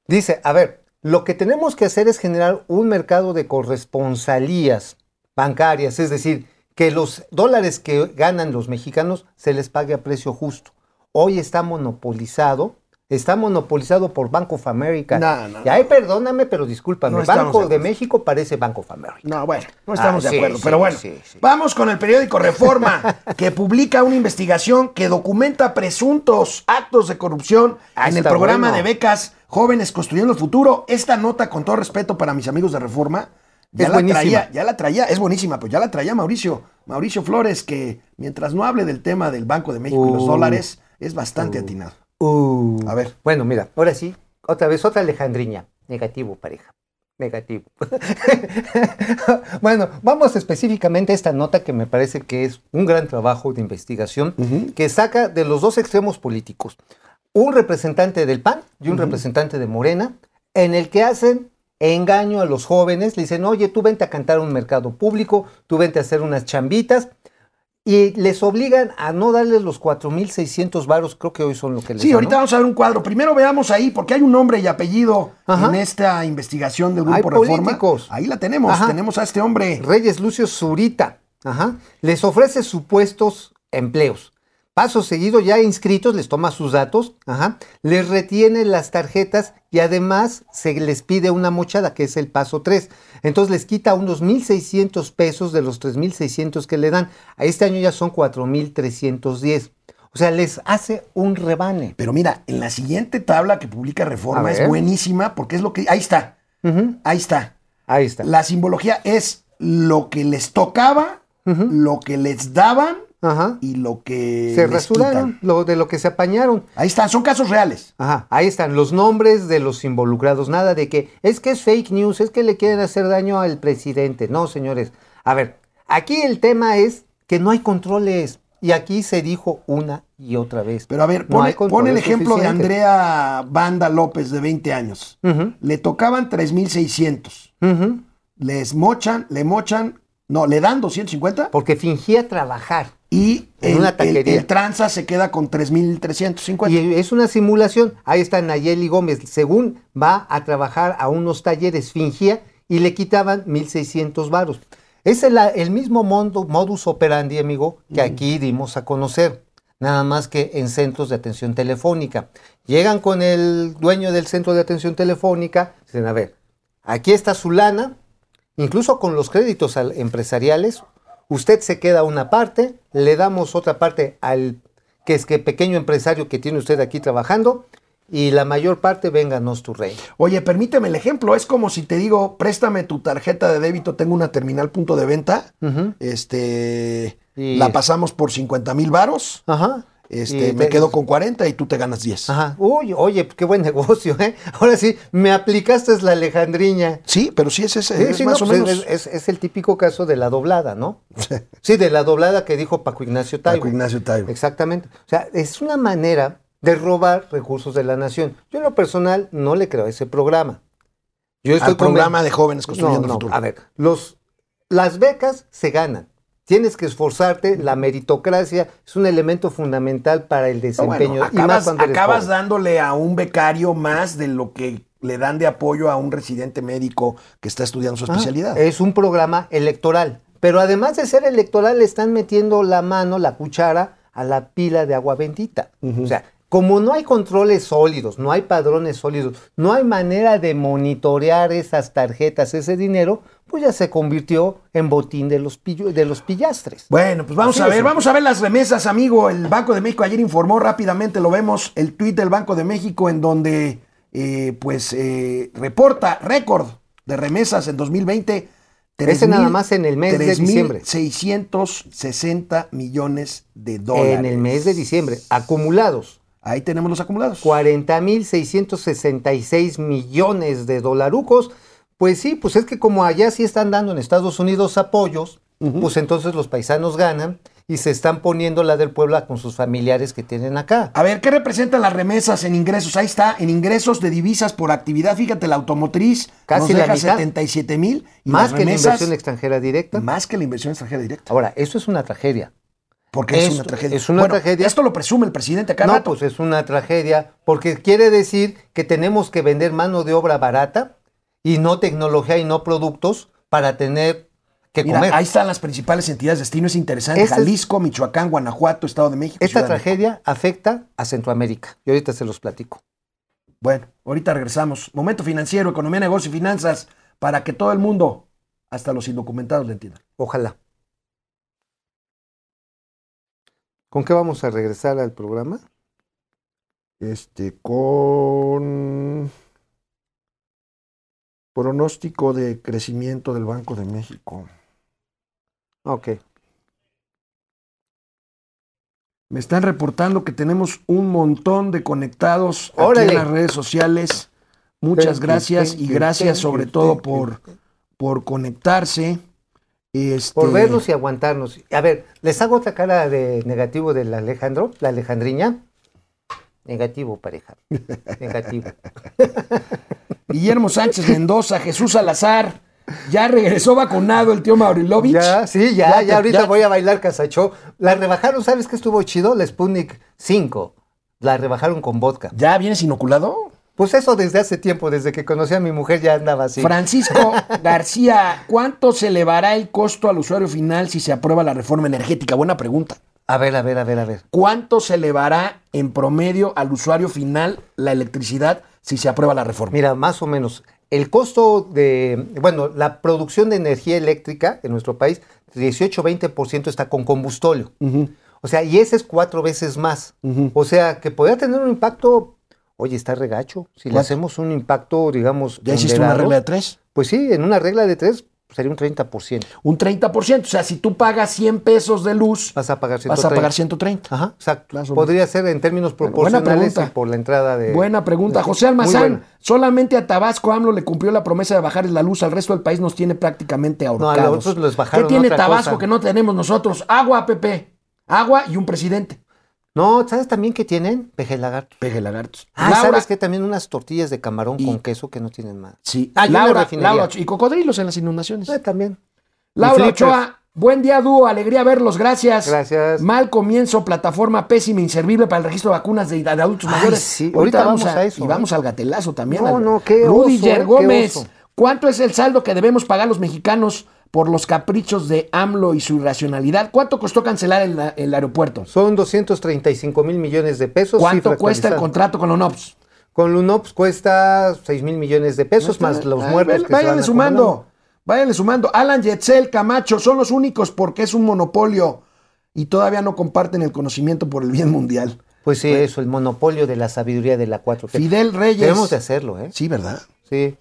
Dice, a ver, lo que tenemos que hacer es generar un mercado de corresponsalías bancarias, es decir, que los dólares que ganan los mexicanos se les pague a precio justo. Hoy está monopolizado, está monopolizado por Bank of America. No, no, y ahí perdóname, pero discúlpame, No Banco de. México parece Bank of America. No, bueno, no estamos Ah, de acuerdo, sí, pero bueno. sí, sí. Vamos con el periódico Reforma, que publica una investigación que documenta presuntos actos de corrupción Ah, en el programa bueno. de becas Jóvenes Construyendo el Futuro. Esta nota, con todo respeto para mis amigos de Reforma, ya Es la buenísima. traía, ya la traía, es buenísima, pues ya la traía Mauricio, Mauricio Flores, que mientras no hable del tema del Banco de México y los Uh. dólares, es bastante atinado. Uh, A ver. Bueno, mira, ahora sí, otra vez, otra alejandriña. Negativo, pareja. Negativo. bueno, vamos específicamente a esta nota que me parece que es un gran trabajo de investigación que saca de los dos extremos políticos. Un representante del PAN y un representante de Morena, en el que hacen engaño a los jóvenes, le dicen, oye, tú vente a cantar a un mercado público, tú vente a hacer unas chambitas, y les obligan a no darles los 4.600 varos, creo que hoy son lo que les Sí, dan, ahorita ¿no? vamos a ver un cuadro. Primero veamos ahí, porque hay un nombre y apellido Ajá. en esta investigación del Hay Grupo Reforma. políticos. Ahí la tenemos, Ajá. tenemos a este hombre. Reyes Lucio Zurita, ajá, les ofrece supuestos empleos. Paso seguido, ya inscritos, les toma sus datos, ajá, les retiene las tarjetas y además se les pide una mochada, que es el paso 3. Entonces les quita unos 1.600 pesos de los 3.600 que le dan. A este año ya son 4.310. O sea, les hace un rebane. Pero mira, en la siguiente tabla que publica Reforma es buenísima porque es lo que. Ahí está. Ahí está. Ahí está. La simbología es lo que les tocaba, lo que les daban Ajá. y lo que Se rasuraron lo de lo que se apañaron. Ahí están, son casos reales. Ajá, ahí están los nombres de los involucrados. Nada de que es que es fake news, es que le quieren hacer daño al presidente. No, señores. A ver, aquí el tema es que no hay controles. Y aquí se dijo una y otra vez. Pero a ver, No pon, el ejemplo de. Andrea Banda López, de 20 años. Le tocaban 3.600. ujú, Les mochan, le mochan, no, le dan 250 Porque fingía trabajar. y En el, una el- taquería. el tranza se queda con 3.350. Y es una simulación. Ahí está Nayeli Gómez. Según va a trabajar a unos talleres, fingía y le quitaban 1.600 varos. Es el, el mismo mondo- modus operandi, amigo, que aquí dimos a conocer. Nada más que en centros de atención telefónica. Llegan con el dueño del centro de atención telefónica. Dicen, a ver, aquí está su lana. Incluso con los créditos al- empresariales, usted se queda una parte, le damos otra parte al que es que pequeño empresario que tiene usted aquí trabajando y la mayor parte vénganos tu rey. Oye, permíteme el ejemplo. Es como si te digo, préstame tu tarjeta de débito, tengo una terminal punto de venta. Este, Y- la pasamos por 50 mil varos. Ajá. Este, me te- quedo con 40 y tú te ganas 10. Ajá. Uy, oye, qué buen negocio, ¿eh? Ahora sí, me aplicaste la alejandriña. Sí, pero sí es ese, Sí, es sí, más no, o pues menos. es, es- es el típico caso de la doblada, ¿no? Sí, de la doblada que dijo Paco Ignacio Taibo. Paco Ignacio Taibo. Exactamente. O sea, es una manera de robar recursos de la nación. Yo en lo personal no le creo a ese programa. Yo Al conven- programa de jóvenes construyendo No, el no, futuro. A ver, los, las becas se ganan. Tienes que esforzarte. La meritocracia es un elemento fundamental para el desempeño. bueno, y más acabas, acabas dándole a un becario más de lo que le dan de apoyo a un residente médico que está estudiando su Ah, especialidad. Es un programa electoral. Pero además de ser electoral, le están metiendo la mano, la cuchara, a la pila de agua bendita. O sea, como no hay controles sólidos, no hay padrones sólidos, no hay manera de monitorear esas tarjetas, ese dinero, pues ya se convirtió en botín de los, pillo- de los pillastres. Bueno, pues vamos Así a ver, vamos a ver las remesas, amigo. El Banco de México ayer informó rápidamente, lo vemos, el tuit del Banco de México en donde eh, pues eh, reporta récord de remesas en 2020. Ese nada más en el mes de diciembre. 660 millones de dólares. En el mes de diciembre, acumulados. Ahí tenemos los acumulados. 40.666 millones de dolarucos. Pues sí, pues es que como allá sí están dando en Estados Unidos apoyos, pues entonces los paisanos ganan y se están poniendo la del Puebla con sus familiares que tienen acá. A ver, ¿qué representan las remesas en ingresos? Ahí está, en ingresos de divisas por actividad. Fíjate, la automotriz Casi nos la deja mitad. 77 mil. Más que la remesas, inversión extranjera directa. Más que la inversión extranjera directa. Ahora, eso es una tragedia. Porque es Es- una tragedia. es una Bueno, tragedia. Esto lo presume el presidente acá. No, pues es una tragedia, porque quiere decir que tenemos que vender mano de obra barata y no tecnología y no productos para tener que Mira, comer. ahí están las principales entidades de destino. Es interesante. Jalisco, Michoacán, Guanajuato, Estado de México. Esta Ciudad de México. tragedia afecta a Centroamérica y ahorita se los platico. Bueno, ahorita regresamos. Momento financiero, economía, negocio y finanzas para que todo el mundo, hasta los indocumentados, le entiendan. Ojalá. ¿Con qué vamos a regresar al programa? Este, con pronóstico de crecimiento del Banco de México. Ok. Me están reportando que tenemos un montón de conectados aquí en las redes sociales. Muchas gracias y gracias sobre todo por, por conectarse. Este, Por vernos y aguantarnos. A ver, les hago otra cara de negativo del Alejandro, la Alejandriña. Negativo, pareja. Negativo. Guillermo Sánchez Mendoza, Jesús Salazar. Ya regresó vacunado el tío Maurilovich. Ya, sí, ya, Ya ahorita ya- voy a bailar casachó. La rebajaron, ¿sabes qué estuvo chido? La Sputnik 5. La rebajaron con vodka. ¿Ya vienes inoculado? Pues eso desde hace tiempo, desde que conocí a mi mujer ya andaba así. Francisco García, ¿cuánto se elevará el costo al usuario final si se aprueba la reforma energética? Buena pregunta. A ver, a ver, a ver, a ver. ¿Cuánto se elevará en promedio al usuario final la electricidad si se aprueba la reforma? Mira, más o menos. El costo de, bueno, la producción de energía eléctrica en nuestro país, 18-20% está con combustóleo. O sea, y ese es cuatro veces más. O sea, que podría tener un impacto, oye, está regacho. Si le hacemos un impacto, digamos, ¿Ya hiciste una regla de tres? Pues sí, en una regla de tres, sería un 30%. Un 30%. O sea, si tú pagas 100 pesos de luz, Vas a pagar 130. vas a pagar 130. Ajá, exacto. Podría ser en términos proporcionales y por la entrada de... Buena pregunta. de- José Almazán, solamente a Tabasco AMLO le cumplió la promesa de bajarles la luz, al resto del país nos tiene prácticamente ahorcados. otros los bajaron ¿Qué tiene otra Tabasco cosa. que no tenemos nosotros? Agua, Pepe. Agua y un presidente. No, ¿sabes también que tienen? Peje lagarto. Peje lagartos. Ah, Laura- ¿sabes que También unas tortillas de camarón Y- con queso que no tienen más. Sí. Ah, Laura. Laura y cocodrilos en las inundaciones. Ah, también. Laura. Ochoa, buen día, dúo. Alegría verlos. Gracias. Gracias. Mal comienzo, plataforma pésima, inservible para el registro de vacunas de, de adultos Ay, mayores. sí, ahorita vamos a eso, Y ¿eh? vamos al gatelazo también. No, al- no, qué Rudiger oso, qué Gómez. oso. ¿Cuánto es el saldo que debemos pagar los mexicanos por los caprichos de AMLO y su irracionalidad? ¿Cuánto costó cancelar el, el aeropuerto? Son 235 mil millones de pesos. ¿Cuánto cuesta el contrato con ONOPS? Con Lunops cuesta 6 mil millones de pesos, más los Ay, muertos ven- que se Váyanle van sumando. Váyanle sumando. Alan Yetzel, Camacho, son los únicos porque es un monopolio y todavía no comparten el conocimiento por el bien mundial. Pues sí, eso, el monopolio de la sabiduría de la 4T. Fidel Reyes. Debemos de hacerlo, ¿eh? Sí, ¿verdad? Sí.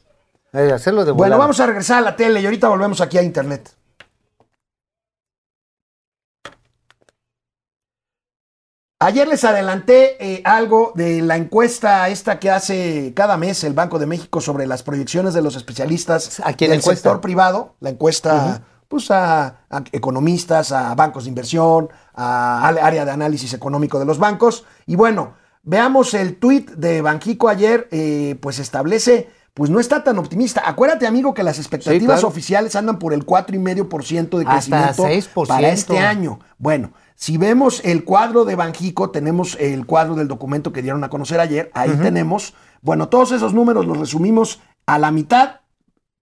Eh, hacerlo de Bueno, vamos a regresar a la tele y ahorita volvemos aquí a internet. Ayer les adelanté eh, algo de la encuesta esta que hace cada mes el Banco de México sobre las proyecciones de los especialistas ¿A quién del encuesta? sector privado. La encuesta pues a, a economistas, a bancos de inversión, a al área de análisis económico de los bancos. Y bueno, veamos el tuit de Banjico ayer, eh, pues establece, pues no está tan optimista. Acuérdate, amigo, que las expectativas claro. oficiales andan por el 4,5% de crecimiento 6%. para este año. Bueno, si vemos el cuadro de Banjico, tenemos el cuadro del documento que dieron a conocer ayer, ahí tenemos, bueno, todos esos números los resumimos a la mitad,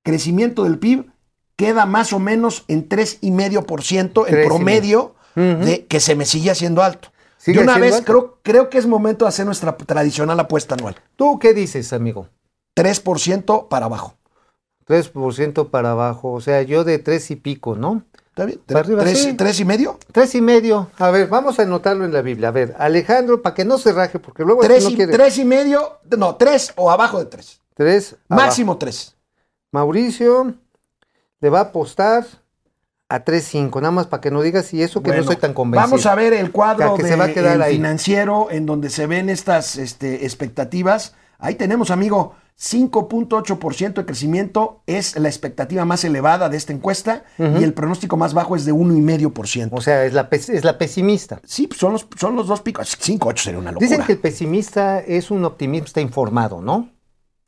crecimiento del PIB queda más o menos en 3,5% el y promedio de que se me sigue haciendo alto. De una vez alto. creo, creo que es momento de hacer nuestra tradicional apuesta anual. ¿Tú qué dices, amigo? 3% para abajo. 3% para abajo, o sea, yo de tres y pico, ¿no? ¿Está bien? Para arriba, ¿Tres, sí. tres y medio? Tres y medio. A ver, vamos a anotarlo en la Biblia. A ver, Alejandro, para que no se raje, porque luego Tres, no y, quiere. tres y medio, no, tres o abajo de tres. Tres, abajo. Máximo tres. Mauricio le va a apostar a 3.5, nada más para que no digas y eso que Bueno, no soy tan convencido. Vamos a ver el cuadro que de se va a quedar el ahí. financiero en donde se ven estas este, expectativas. Ahí tenemos, amigo, 5.8% de crecimiento es la expectativa más elevada de esta encuesta y el pronóstico más bajo es de 1,5%. O sea, es la, es la pesimista. sí, pues son los, son los dos picos. 5.8 sería una locura. Dicen que el pesimista es un optimista informado, ¿no?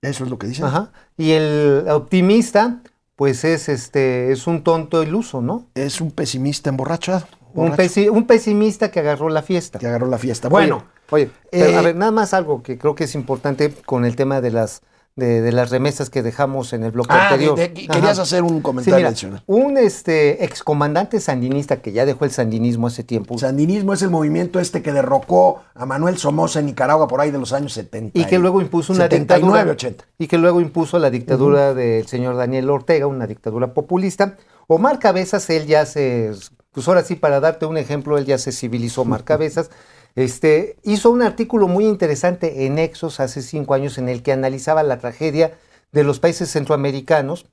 Eso es lo que dicen. Ajá. Y el optimista, pues es este, es un tonto iluso, ¿no? Es un pesimista emborrachado. Un, borracho, pesi- un pesimista que agarró la fiesta. que agarró la fiesta. Bueno, Oye, oye, pero, eh, a ver, nada más algo que creo que es importante con el tema de las de, de las remesas que dejamos en el bloque ah, anterior. de- de- querías Ajá. hacer un Sí, comentario mira, adicional. un este excomandante sandinista que ya dejó el sandinismo hace tiempo Sandinismo es el movimiento este que derrocó a Manuel Somoza en Nicaragua por ahí de los años 70. y que luego impuso una 79, dictadura 80. y que luego impuso la dictadura del señor Daniel Ortega, una dictadura populista. Omar Cabezas, él ya se, pues ahora sí, para darte un ejemplo, él ya se civilizó Omar Cabezas. Este, hizo un artículo muy interesante en Exos hace cinco años en el que analizaba la tragedia de los países centroamericanos,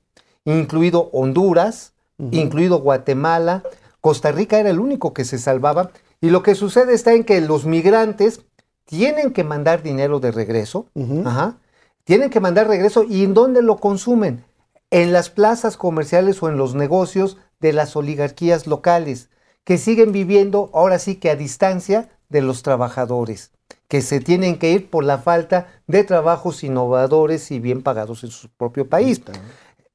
incluido Honduras, incluido Guatemala. Costa Rica era el único que se salvaba. Y lo que sucede está en que los migrantes tienen que mandar dinero de regreso. Ajá. Tienen que mandar regreso. ¿Y en dónde lo consumen? En las plazas comerciales o en los negocios de las oligarquías locales, que siguen viviendo ahora sí que a distancia de los trabajadores, que se tienen que ir por la falta de trabajos innovadores y bien pagados en su propio país.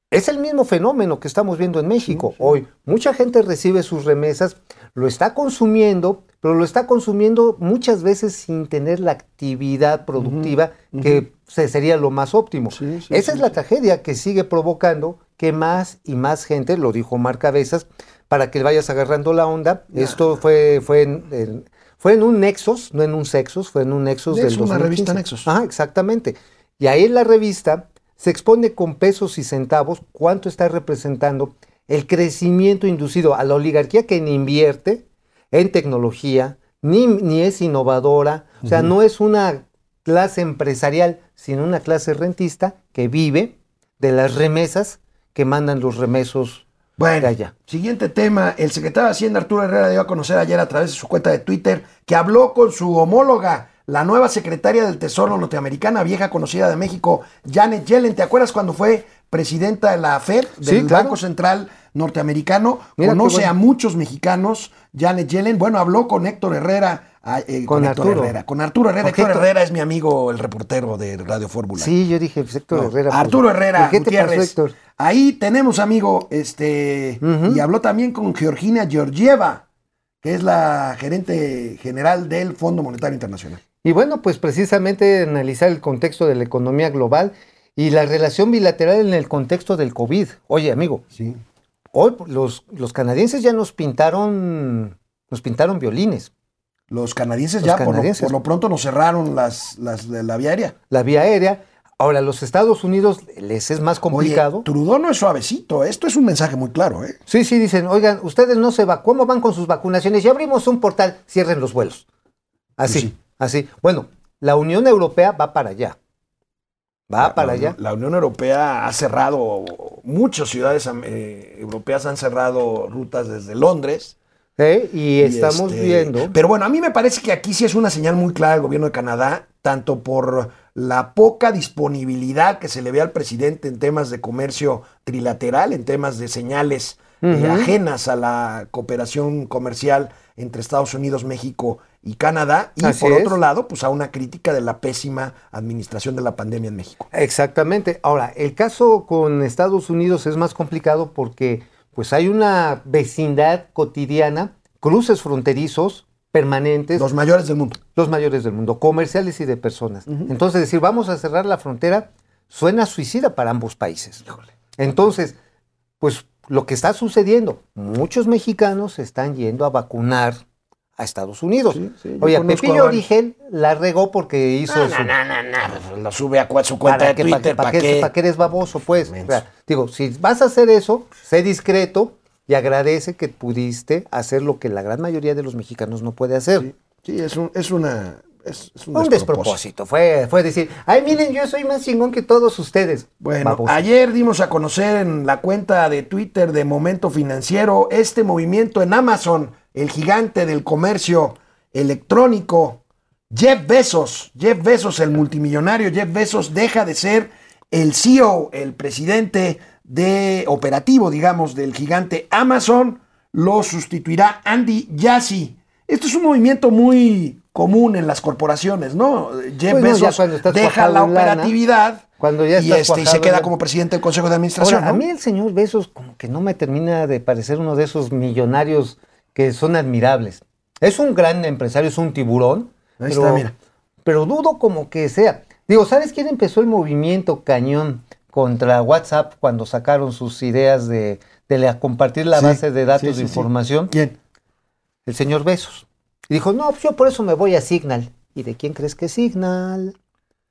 Es el mismo fenómeno que estamos viendo en México. Hoy mucha gente recibe sus remesas, lo está consumiendo, pero lo está consumiendo muchas veces sin tener la actividad productiva que se- sería lo más óptimo. Sí, sí, Esa sí, es la tragedia que sigue provocando que más y más gente, lo dijo Mar Cabezas, para que vayas agarrando la onda. Esto fue, fue, en, en- fue en un Nexos, no en un Sexos, fue en un Nexos Es del una 2015. revista Nexos. Ajá, exactamente. Y ahí en la revista se expone con pesos y centavos cuánto está representando el crecimiento inducido a la oligarquía que ni invierte en tecnología, ni, ni es innovadora, o sea, no es una clase empresarial, sino una clase rentista que vive de las remesas que mandan los remesos Bueno, allá. siguiente tema. El secretario de Hacienda Arturo Herrera dio a conocer ayer a través de su cuenta de Twitter que habló con su homóloga, la nueva secretaria del Tesoro norteamericana, vieja conocida de México, Janet Yellen. ¿Te acuerdas cuando fue presidenta de la FED, del Sí, claro. Banco Central norteamericano? Mira Conoce bueno. a muchos mexicanos, Janet Yellen. Bueno, habló con Héctor Herrera. Ah, eh, Con Arturo. Herrera. Con Arturo Herrera. Héctor. Herrera es mi amigo, el reportero de Radio Fórmula. Sí, yo dije, pues, Héctor No, Herrera. pues, Arturo Herrera, ¿por ¿Qué te Gutiérrez. pasó, Héctor? Ahí tenemos, amigo, este, y habló también con Georgina Georgieva, que es la gerente general del Fondo Monetario Internacional. Y bueno, pues precisamente analizar el contexto de la economía global y la relación bilateral en el contexto del COVID. Oye, amigo, Sí. hoy los, los canadienses ya nos pintaron, nos pintaron violines. Los canadienses Los ya por lo- canadienses. Por, lo, pronto nos cerraron las, las de la vía aérea. La vía aérea. Ahora, los Estados Unidos les es más complicado. Oye, Trudeau no es suavecito, esto es un mensaje muy claro, ¿eh? Sí, sí, dicen, oigan, ustedes no se va, ¿cómo van con sus vacunaciones? Ya abrimos un portal, cierren los vuelos. Así, Sí. así. Bueno, la Unión Europea va para allá. Va para la, allá. La Unión Europea ha cerrado, muchas ciudades eh, europeas han cerrado rutas desde Londres. ¿Eh? Y, Y, estamos este, viendo. Pero bueno, a mí me parece que aquí sí es una señal muy clara del gobierno de Canadá, tanto por la poca disponibilidad que se le ve al presidente en temas de comercio trilateral, en temas de señales eh, ajenas a la cooperación comercial entre Estados Unidos, México y Canadá, y Así por es. otro lado, pues a una crítica de la pésima administración de la pandemia en México. Exactamente. Ahora, el caso con Estados Unidos es más complicado porque pues hay una vecindad cotidiana, cruces fronterizos permanentes, Los mayores del mundo. los mayores del mundo, comerciales y de personas. Entonces, decir, vamos a cerrar la frontera, suena suicida para ambos países. Entonces, pues lo que está sucediendo, muchos mexicanos están yendo a vacunar a Estados Unidos. Sí, sí, yo Oye, Pepillo. Origel la regó porque hizo No, su- no, no, no, no, Lo sube a su cuenta ¿Para de qué, Twitter, ¿Para ¿para qué, qué? para qué eres baboso, pues? O sea, digo, si vas a hacer eso, sé discreto y agradece que pudiste hacer lo que la gran mayoría de los mexicanos no puede hacer. Sí, es, un, es una... Es, es un, Un despropósito. Fue, fue decir, ay, miren, yo soy más chingón que todos ustedes. Bueno, Baboso. ayer dimos a conocer en la cuenta de Twitter de Momento Financiero este movimiento en Amazon, el gigante del comercio electrónico, Jeff Bezos. Jeff Bezos, el multimillonario Jeff Bezos, deja de ser el CEO, el presidente de operativo, digamos, del gigante Amazon. Lo sustituirá Andy Jassy. Esto es un movimiento muy común en las corporaciones, ¿no? Jeff Pues Bezos deja la lana, operatividad cuando ya y, estás este, y se queda como presidente del Consejo de Administración. Ahora, a mí el señor Besos como que no me termina de parecer uno de esos millonarios que son admirables. Es un gran empresario, es un tiburón. Ahí pero, está, mira. pero dudo como que sea. Digo, ¿sabes quién empezó el movimiento cañón contra WhatsApp cuando sacaron sus ideas de, de la- compartir la Sí, base de datos sí, de sí, información? ¿Quién? El señor Besos. Y dijo, no, pues yo por eso me voy a Signal. ¿Y de quién crees que es Signal?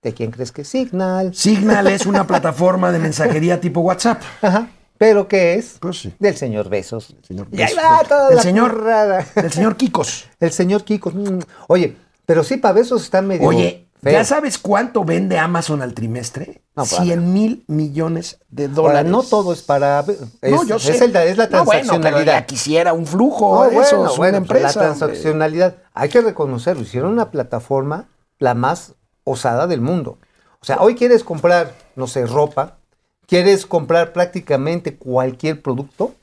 ¿De quién crees que es Signal? Signal es una plataforma de mensajería tipo WhatsApp. Ajá. ¿Pero qué es? Pues sí. Del señor Besos. señor y ahí Bezos. va toda Del la señor- currada. El señor Kikos. El señor Kiko. mm, Oye, pero sí, para Besos está medio Oye, feo. ¿ya sabes cuánto vende Amazon al trimestre? No, pues, 100 mil millones de Ahora, dólares. no todo es para... Es, no, yo sé. Es, el- es la No, bueno, pero transaccionalidad. ya quisiera un flujo No, eso, bueno, pues, empresa. La hombre. transaccionalidad. Hay que reconocerlo. Hicieron una plataforma la más osada del mundo. O sea, hoy quieres comprar, no sé, ropa, quieres comprar prácticamente cualquier producto,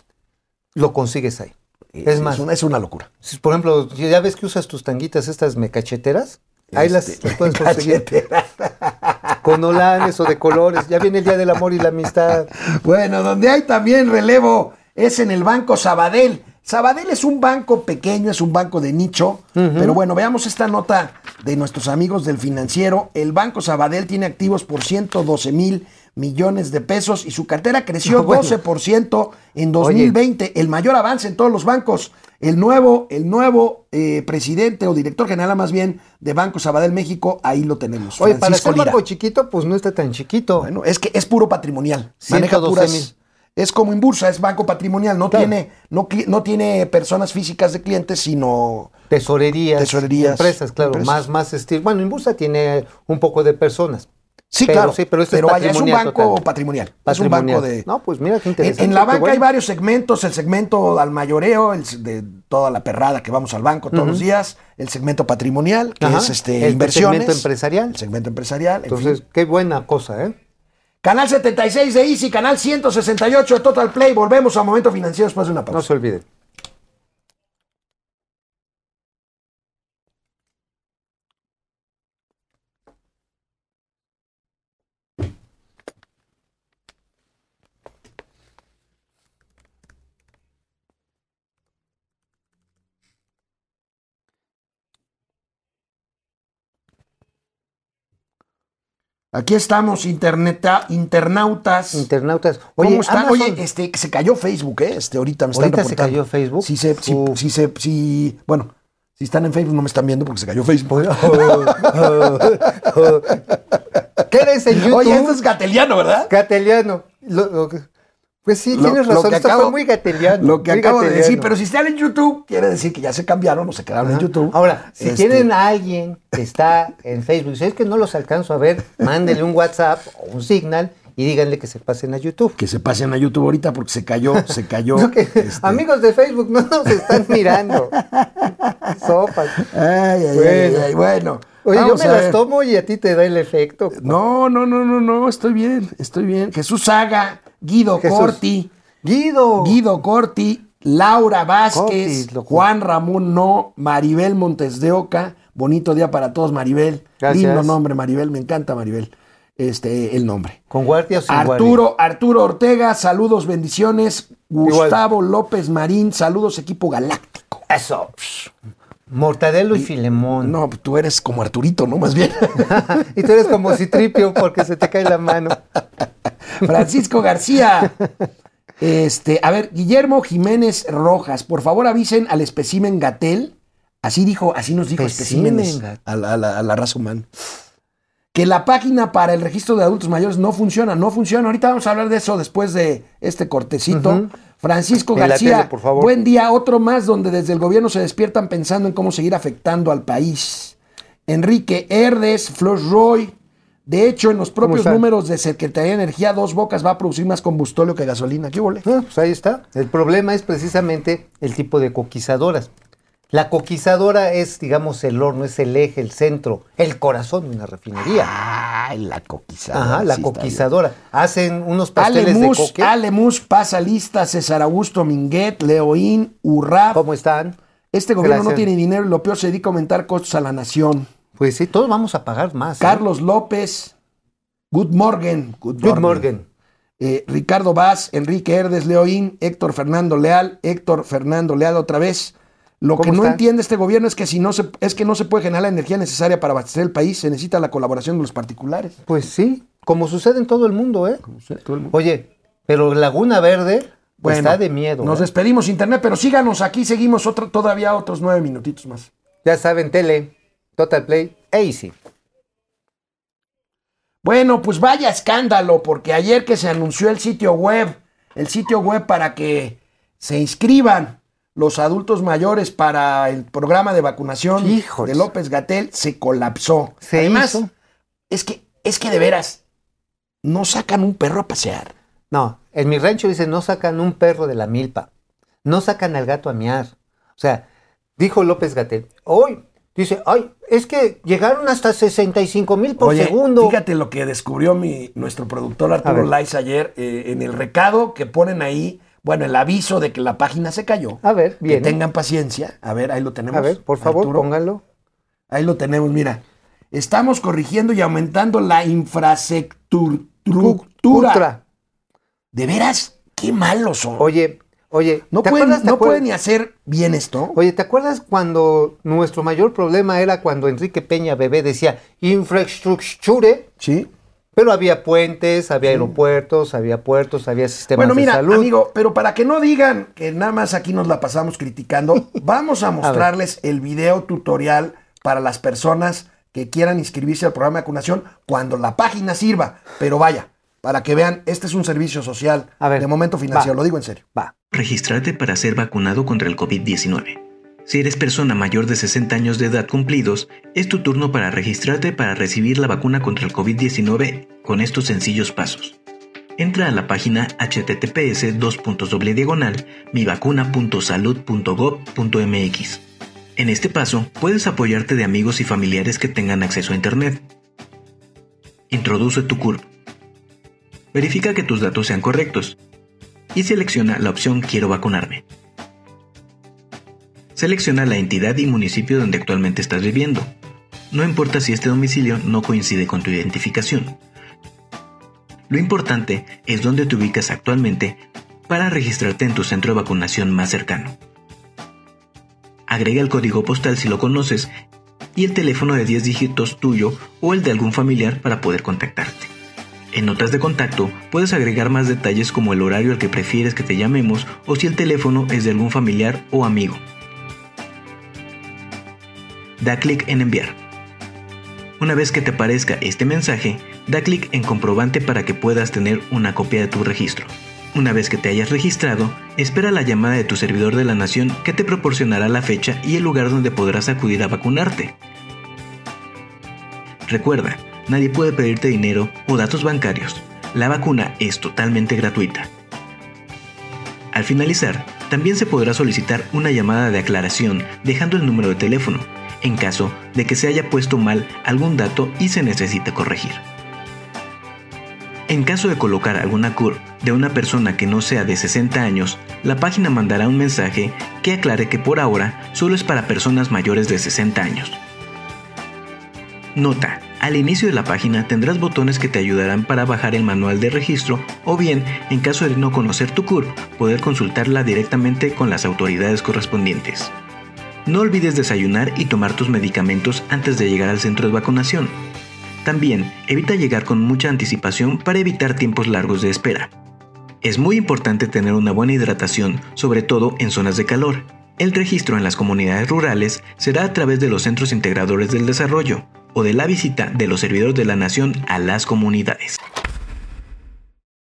lo consigues ahí. Es más, una, es una locura. Si, por ejemplo, ya ves que usas tus tanguitas estas mecacheteras, ahí las, Este, las puedes conseguir con olanes o de colores. Ya viene el Día del Amor y la Amistad. Bueno, donde hay también relevo es en el Banco Sabadell. Sabadell es un banco pequeño, es un banco de nicho, pero bueno, veamos esta nota de nuestros amigos del financiero. El Banco Sabadell tiene activos por 112 mil millones de pesos y su cartera creció No, bueno. 12% en 2020, el mayor avance en todos los bancos. El nuevo, el nuevo eh, presidente o director general más bien de Banco Sabadell México, ahí lo tenemos. Oye, para ser Lira. banco chiquito, pues no está tan chiquito. Bueno, es que es puro patrimonial. Maneja 112 puras. mil. Es como en bursa, es banco patrimonial. No, Claro. tiene, no, tiene personas físicas de clientes, sino. Tesorerías, Tesorerías, empresas, claro, empresas. más, más estilo. Bueno, en Bursa tiene un poco de personas. Sí, Pero claro. sí, pero este es vaya, es un banco total. patrimonial. Es un banco de. No, pues mira qué interesante. en la banca hay varios segmentos, el segmento al mayoreo, el de toda la perrada que vamos al banco todos los días, el segmento patrimonial, que Ajá, es este el inversiones, segmento empresarial. el segmento empresarial, en Entonces, fin. qué buena cosa, ¿eh? Canal 76 de Easy, canal 168 de Total Play. Volvemos a Momento Financiero después de una pausa. No se olviden. Aquí estamos, interneta- internautas. Internautas. ¿Cómo Oye, están? Amazon- Oye, este, se cayó Facebook, ¿eh? Este, ahorita me están ¿Ahorita se reportando. cayó Facebook? Sí, se, sí, sí se- sí- bueno, si están en Facebook no me están viendo porque se cayó Facebook. ¿Qué eres en YouTube? Oye, esto es gateliano, ¿verdad? Gateliano. Lo- lo pues sí, Lo- tienes razón. Esto fue muy gateliano. Lo que acabo de decir, pero si están en YouTube, quiere decir que ya se cambiaron o se quedaron en. YouTube. Ahora, si Este, tienen a alguien que está en Facebook, si es que no los alcanzo a ver, mándenle un WhatsApp o un Signal y díganle que se pasen a YouTube. Que se pasen a YouTube ahorita porque se cayó, se cayó. No, que- este, Amigos de Facebook, no nos están mirando. Sopas. Ay, ay, Bueno. ay, ay, bueno. Oye, yo me las tomo y a ti te da el efecto. No, no, no, no, no, estoy bien, estoy bien. Jesús Saga, Guido Jesús. Corti, Guido. Guido Corti, Laura Vázquez, Corti. Juan Ramón No, Maribel Montes de Oca. Bonito día para todos, Maribel. Gracias. Lindo nombre, Maribel, me encanta Maribel. Este, el nombre. ¿Con guardia o sin guardia? Arturo, Arturo Ortega, saludos, bendiciones. Gustavo López Marín, saludos, equipo galáctico. Eso. Mortadelo y Filemón. No, tú eres como Arturito, ¿no? Más bien. y tú eres como Citripio porque se te cae la mano. Francisco García. Este, a ver, Guillermo Jiménez Rojas, por favor avisen al espécimen Gatel. Así dijo, así nos dijo especímenes a la, a la- a la raza humana. Que la página para el registro de adultos mayores no funciona, no funciona. Ahorita vamos a hablar de eso después de este cortecito. Francisco García, tele, por favor. buen día, otro más donde desde el gobierno se despiertan pensando en cómo seguir afectando al país. Enrique Herdes, Flor Roy. De hecho, en los propios números de Secretaría de Energía, dos bocas va a producir más combustóleo que gasolina. ¿Qué huele? Ah, pues ahí está. El problema es precisamente el tipo de coquizadoras. La coquizadora es, digamos, el horno, es el eje, el centro, el corazón de una refinería. Ay, la coquizadora. Ajá, la sí coquizadora. Hacen unos pasteles de Mus, coque. Ale Mus, pasa lista, César Augusto Minguet, Leoín, Urrap. ¿Cómo están? Este gobierno no tiene dinero y lo peor se dedica a aumentar costos a la nación. Pues sí, todos vamos a pagar más. ¿eh? Carlos López, Good Morgan. Good, Good morning. Eh, Ricardo Vaz, Enrique Herdes, Leoín, Héctor Fernando Leal, Héctor Fernando Leal otra vez. Lo que ¿Cómo no está? entiende este gobierno es que si no se, es que no se puede generar la energía necesaria para abastecer el país, se necesita la colaboración de los particulares. Pues sí, como sucede en todo el mundo, ¿eh? Todo el mundo. Oye, pero Laguna Verde pues, Bueno, está de miedo. Nos ¿eh? despedimos internet, pero síganos aquí, seguimos otro, todavía otros nueve minutitos más. Ya saben, tele, Total Play, e Easy. Bueno, pues vaya escándalo, porque ayer que se anunció el sitio web, el sitio web para que se inscriban los adultos mayores para el programa de vacunación de López Gatel, se colapsó. Se Además, hizo. es que, es que de veras, no sacan un perro a pasear. No, en mi rancho dice, no sacan un perro de la milpa, no sacan al gato a miar. O sea, dijo López Gatel, hoy, dice, ay, es que llegaron hasta 65 mil por Oye, segundo. fíjate lo que descubrió mi, nuestro productor Arturo. Lais ayer eh, en el recado que ponen ahí, bueno, el aviso de que la página se cayó. A ver, Que bien. tengan paciencia. A ver, ahí lo tenemos. A ver, por favor, Arturo. pónganlo. Ahí lo tenemos, mira. Estamos corrigiendo y aumentando la infraestructura. De veras, qué malos son. Oye, oye, no ¿te pueden, acuerdas- no pueden ni hacer bien esto. Oye, ¿te acuerdas cuando nuestro mayor problema era cuando Enrique Peña Bebé decía infraestructure? Sí. Pero había puentes, había aeropuertos, había puertos, había sistemas Bueno, de mira, salud. amigo, pero para que no digan que nada más aquí nos la pasamos criticando, vamos a mostrarles el video tutorial para las personas que quieran inscribirse al programa de vacunación cuando la página sirva. Pero vaya, para que vean, este es un servicio social A ver, de momento financiero, va. lo digo en serio. Va. Registrarte para ser vacunado contra el COVID-19. Si eres persona mayor de 60 años de edad cumplidos, es tu turno para registrarte para recibir la vacuna contra el COVID-19 con estos sencillos pasos. Entra a la página https diagonal mivacuna.salud.gov.mx. En este paso puedes apoyarte de amigos y familiares que tengan acceso a Internet. Introduce tu CURP. Verifica que tus datos sean correctos y selecciona la opción Quiero vacunarme. Selecciona la entidad y municipio donde actualmente estás viviendo. No importa si este domicilio no coincide con tu identificación. Lo importante es dónde te ubicas actualmente para registrarte en tu centro de vacunación más cercano. Agrega el código postal si lo conoces y el teléfono de 10 dígitos tuyo o el de algún familiar para poder contactarte. En notas de contacto puedes agregar más detalles como el horario al que prefieres que te llamemos o si el teléfono es de algún familiar o amigo. Da clic en enviar. Una vez que te aparezca este mensaje, da clic en comprobante para que puedas tener una copia de tu registro. Una vez que te hayas registrado, espera la llamada de tu servidor de la nación que te proporcionará la fecha y el lugar donde podrás acudir a vacunarte. Recuerda, nadie puede pedirte dinero o datos bancarios. La vacuna es totalmente gratuita. Al finalizar, también se podrá solicitar una llamada de aclaración dejando el número de teléfono, en caso de que se haya puesto mal algún dato y se necesite corregir. En caso de colocar alguna CUR de una persona que no sea de 60 años, la página mandará un mensaje que aclare que por ahora solo es para personas mayores de 60 años. Nota, al inicio de la página tendrás botones que te ayudarán para bajar el manual de registro o bien, en caso de no conocer tu CURP, poder consultarla directamente con las autoridades correspondientes. No olvides desayunar y tomar tus medicamentos antes de llegar al centro de vacunación. También evita llegar con mucha anticipación para evitar tiempos largos de espera. Es muy importante tener una buena hidratación, sobre todo en zonas de calor. El registro en las comunidades rurales será a través de los centros integradores del desarrollo o de la visita de los servidores de la nación a las comunidades.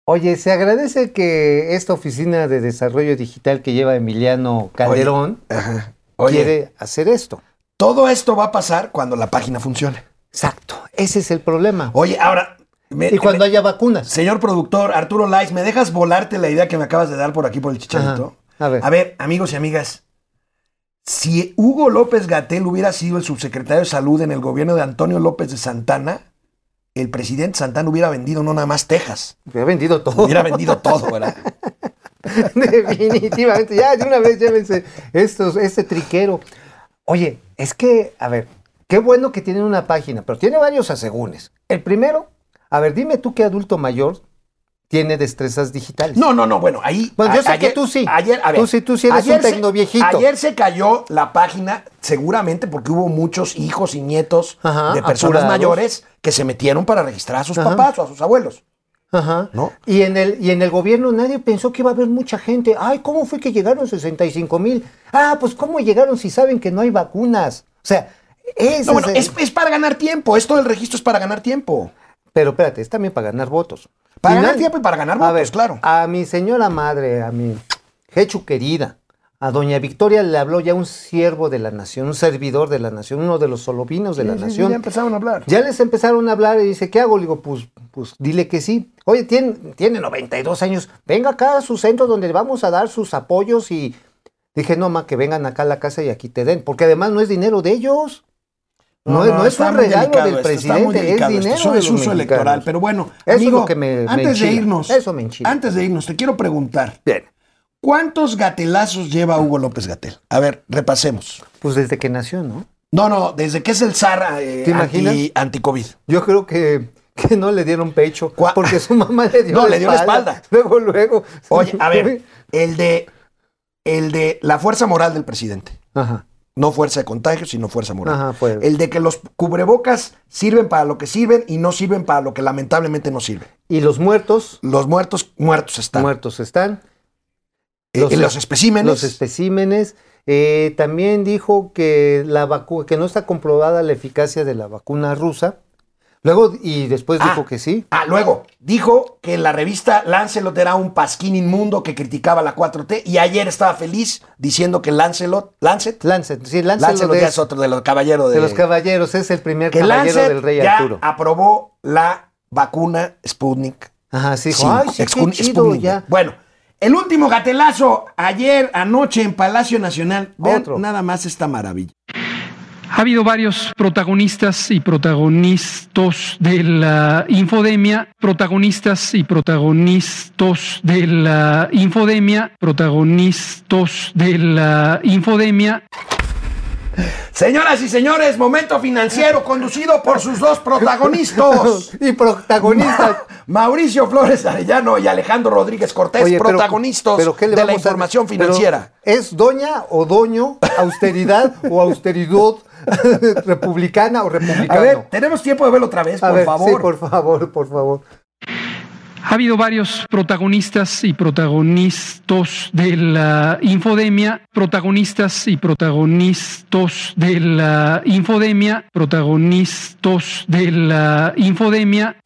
Oye, se agradece que esta oficina de desarrollo digital que lleva Emiliano Calderón Ajá. Oye, quiere hacer esto. todo esto va a pasar cuando la página funcione. Exacto, ese es el problema. Oye, ahora, me- y cuando me- haya vacunas. señor productor Arturo Lais, ¿me dejas volarte la idea que me acabas de dar por aquí por el chicharito? Ajá. A ver. A ver, amigos y amigas, si Hugo López Gatel hubiera sido el subsecretario de Salud en el gobierno de Antonio López de Santana, el presidente Santana hubiera vendido no nada más Texas, ha vendido todo. hubiera vendido todo, ¿verdad? Definitivamente, ya de una vez llévense estos, este triquero. Oye, es que, a ver, qué bueno que tienen una página, pero tiene varios asegúnes. El primero, a ver, dime tú qué adulto mayor tiene destrezas digitales. No, no, no, bueno, ahí. Bueno, yo sé que tú sí. Ayer, a ver, Tú sí, tú sí eres un ayer se- tecnoviejito. Ayer se cayó la página, seguramente porque hubo muchos hijos y nietos Ajá, de personas apurados. mayores que se metieron para registrar a sus Ajá. papás o a sus abuelos. Ajá. ¿No? Y en el y en el gobierno nadie pensó que iba a haber mucha gente. Ay, ¿cómo fue que llegaron 65 mil? Ah, pues ¿cómo llegaron si saben que no hay vacunas? O sea, ese No, bueno, es es, es para ganar tiempo. Esto del registro es para ganar tiempo. Pero espérate, es también para ganar votos. Para ganar tiempo y para ganar A votos, ver, claro. A mi señora madre, a mi Jechu querida, a doña Victoria le habló ya un siervo de la nación, un servidor de la nación, uno de los solovinos de la Sí, sí, nación. Ya empezaron a hablar. Ya les empezaron a hablar y dice, ¿qué hago? Le digo, pues, pues dile que sí. Oye, tiene, tiene 92 años, venga acá a su centro donde vamos a dar sus apoyos y dije, no, ma, que vengan acá a la casa y aquí te den, porque además no es dinero de ellos. No, es- no es un regalo del presidente, es esto. dinero es uso electoral. Pero bueno, Eso es amigo, lo que me- me antes de irnos, Eso me antes de irnos, te quiero preguntar, Bien. ¿cuántos gatelazos lleva Hugo López Gatel? A ver, repasemos. Pues desde que nació, ¿no? No, no, desde que es el zar eh, anti-COVID. Yo creo que, que no le dieron pecho, porque su mamá le dio No, la le dio la espalda. Luego, luego. Oye, a ver, el de, el de la fuerza moral del presidente. Ajá. No fuerza de contagio, sino fuerza moral. Ajá, pues. El de que los cubrebocas sirven para lo que sirven y no sirven para lo que lamentablemente no sirven. Y los muertos, Los muertos, muertos están. muertos están. Eh, Los- los, especímenes. Los especímenes. Eh, también dijo que la vacu- que no está comprobada la eficacia de la vacuna rusa, Luego, y después Ah. dijo que sí. Ah, luego, dijo que la revista Lancelot era un pasquín inmundo que criticaba la 4T y ayer estaba feliz diciendo que Lancelot, Lancet, Lancet, sí, Lancet, Lancelot ya es otro de los caballeros de, de los caballeros, es el primer que caballero Lancet del rey ya Arturo. aprobó la vacuna Sputnik. Ajá, sí, Sí, ay, sí, qué chido, ya. Bueno, el último gatelazo ayer anoche en Palacio Nacional. Vean Otro. nada más esta maravilla. Ha habido varios protagonistas y protagonistas de la infodemia, protagonistas y protagonistas de la infodemia, protagonistas de la infodemia. Señoras y señores, momento financiero conducido por sus dos protagonistas. y protagonista. Mauricio Flores Arellano y Alejandro Rodríguez Cortés, Oye, pero- protagonistas pero ¿qué le de la a- información pero, financiera. ¿Es doña o doño, austeridad o austeridad republicana o republicano? A ver, tenemos tiempo de verlo otra vez, A por ver, favor. Sí, por favor, por favor. Ha habido varios protagonistas y protagonistas de la infodemia, protagonistas y protagonistas de la infodemia, protagonistas de la infodemia.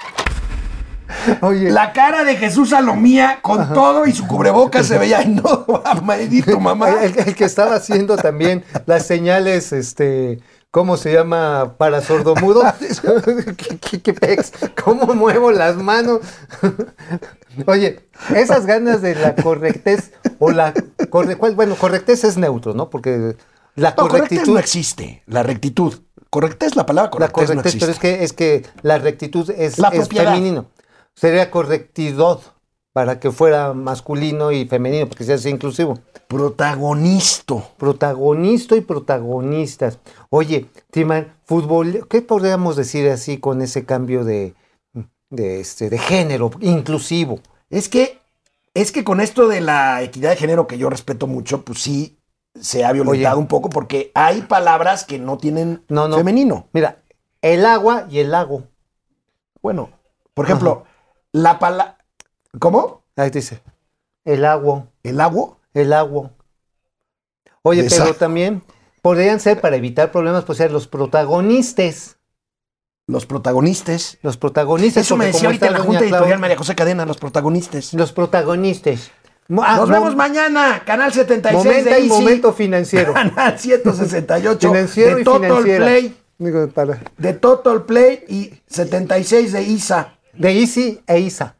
Oye, La cara de Jesús Salomía con todo y su cubrebocas se veía, "Ay, no, tu mamá. el, el que estaba haciendo también las señales, este, ¿cómo se llama? Para sordomudo. ¿Qué, qué- qué pex? ¿Cómo muevo las manos? Oye, esas ganas de la correctez o la corre, ¿cuál? bueno, correctez es neutro, ¿no? Porque la No, correctez correctitud no existe, la rectitud. Correctés, la palabra La correctés, no correctez, existe. pero es que, es que la rectitud es, La es femenino. Sería correctidad para que fuera masculino y femenino, porque sea así inclusivo. Protagonisto. Protagonista y protagonistas. Oye, Timan, fútbol, ¿qué podríamos decir así con ese cambio de, de, este, de género inclusivo? Es que, es que con esto de la equidad de género que yo respeto mucho, pues sí se ha violentado Oye. un poco porque hay palabras que no tienen No, no. femenino. Mira, el agua y el lago. Bueno, por ejemplo, la palabra. ¿Cómo? Ahí dice, el agua, ¿El agua? el agua. Oye, pero también podrían ser para evitar problemas, pues ser los protagonistas. Los protagonistas. Los protagonistas. Eso me decía ahorita está la Junta Clau- Editorial María José Cadena, los protagonistas. Los protagonistas. Ah, Nos mo- vemos mañana, Canal 76 Momento de y Easy, momento financiero. Canal 168 Financiero de y Total financiera. Play, Digo, para- de Total Play y 76 de ISA. De Easy e Isa.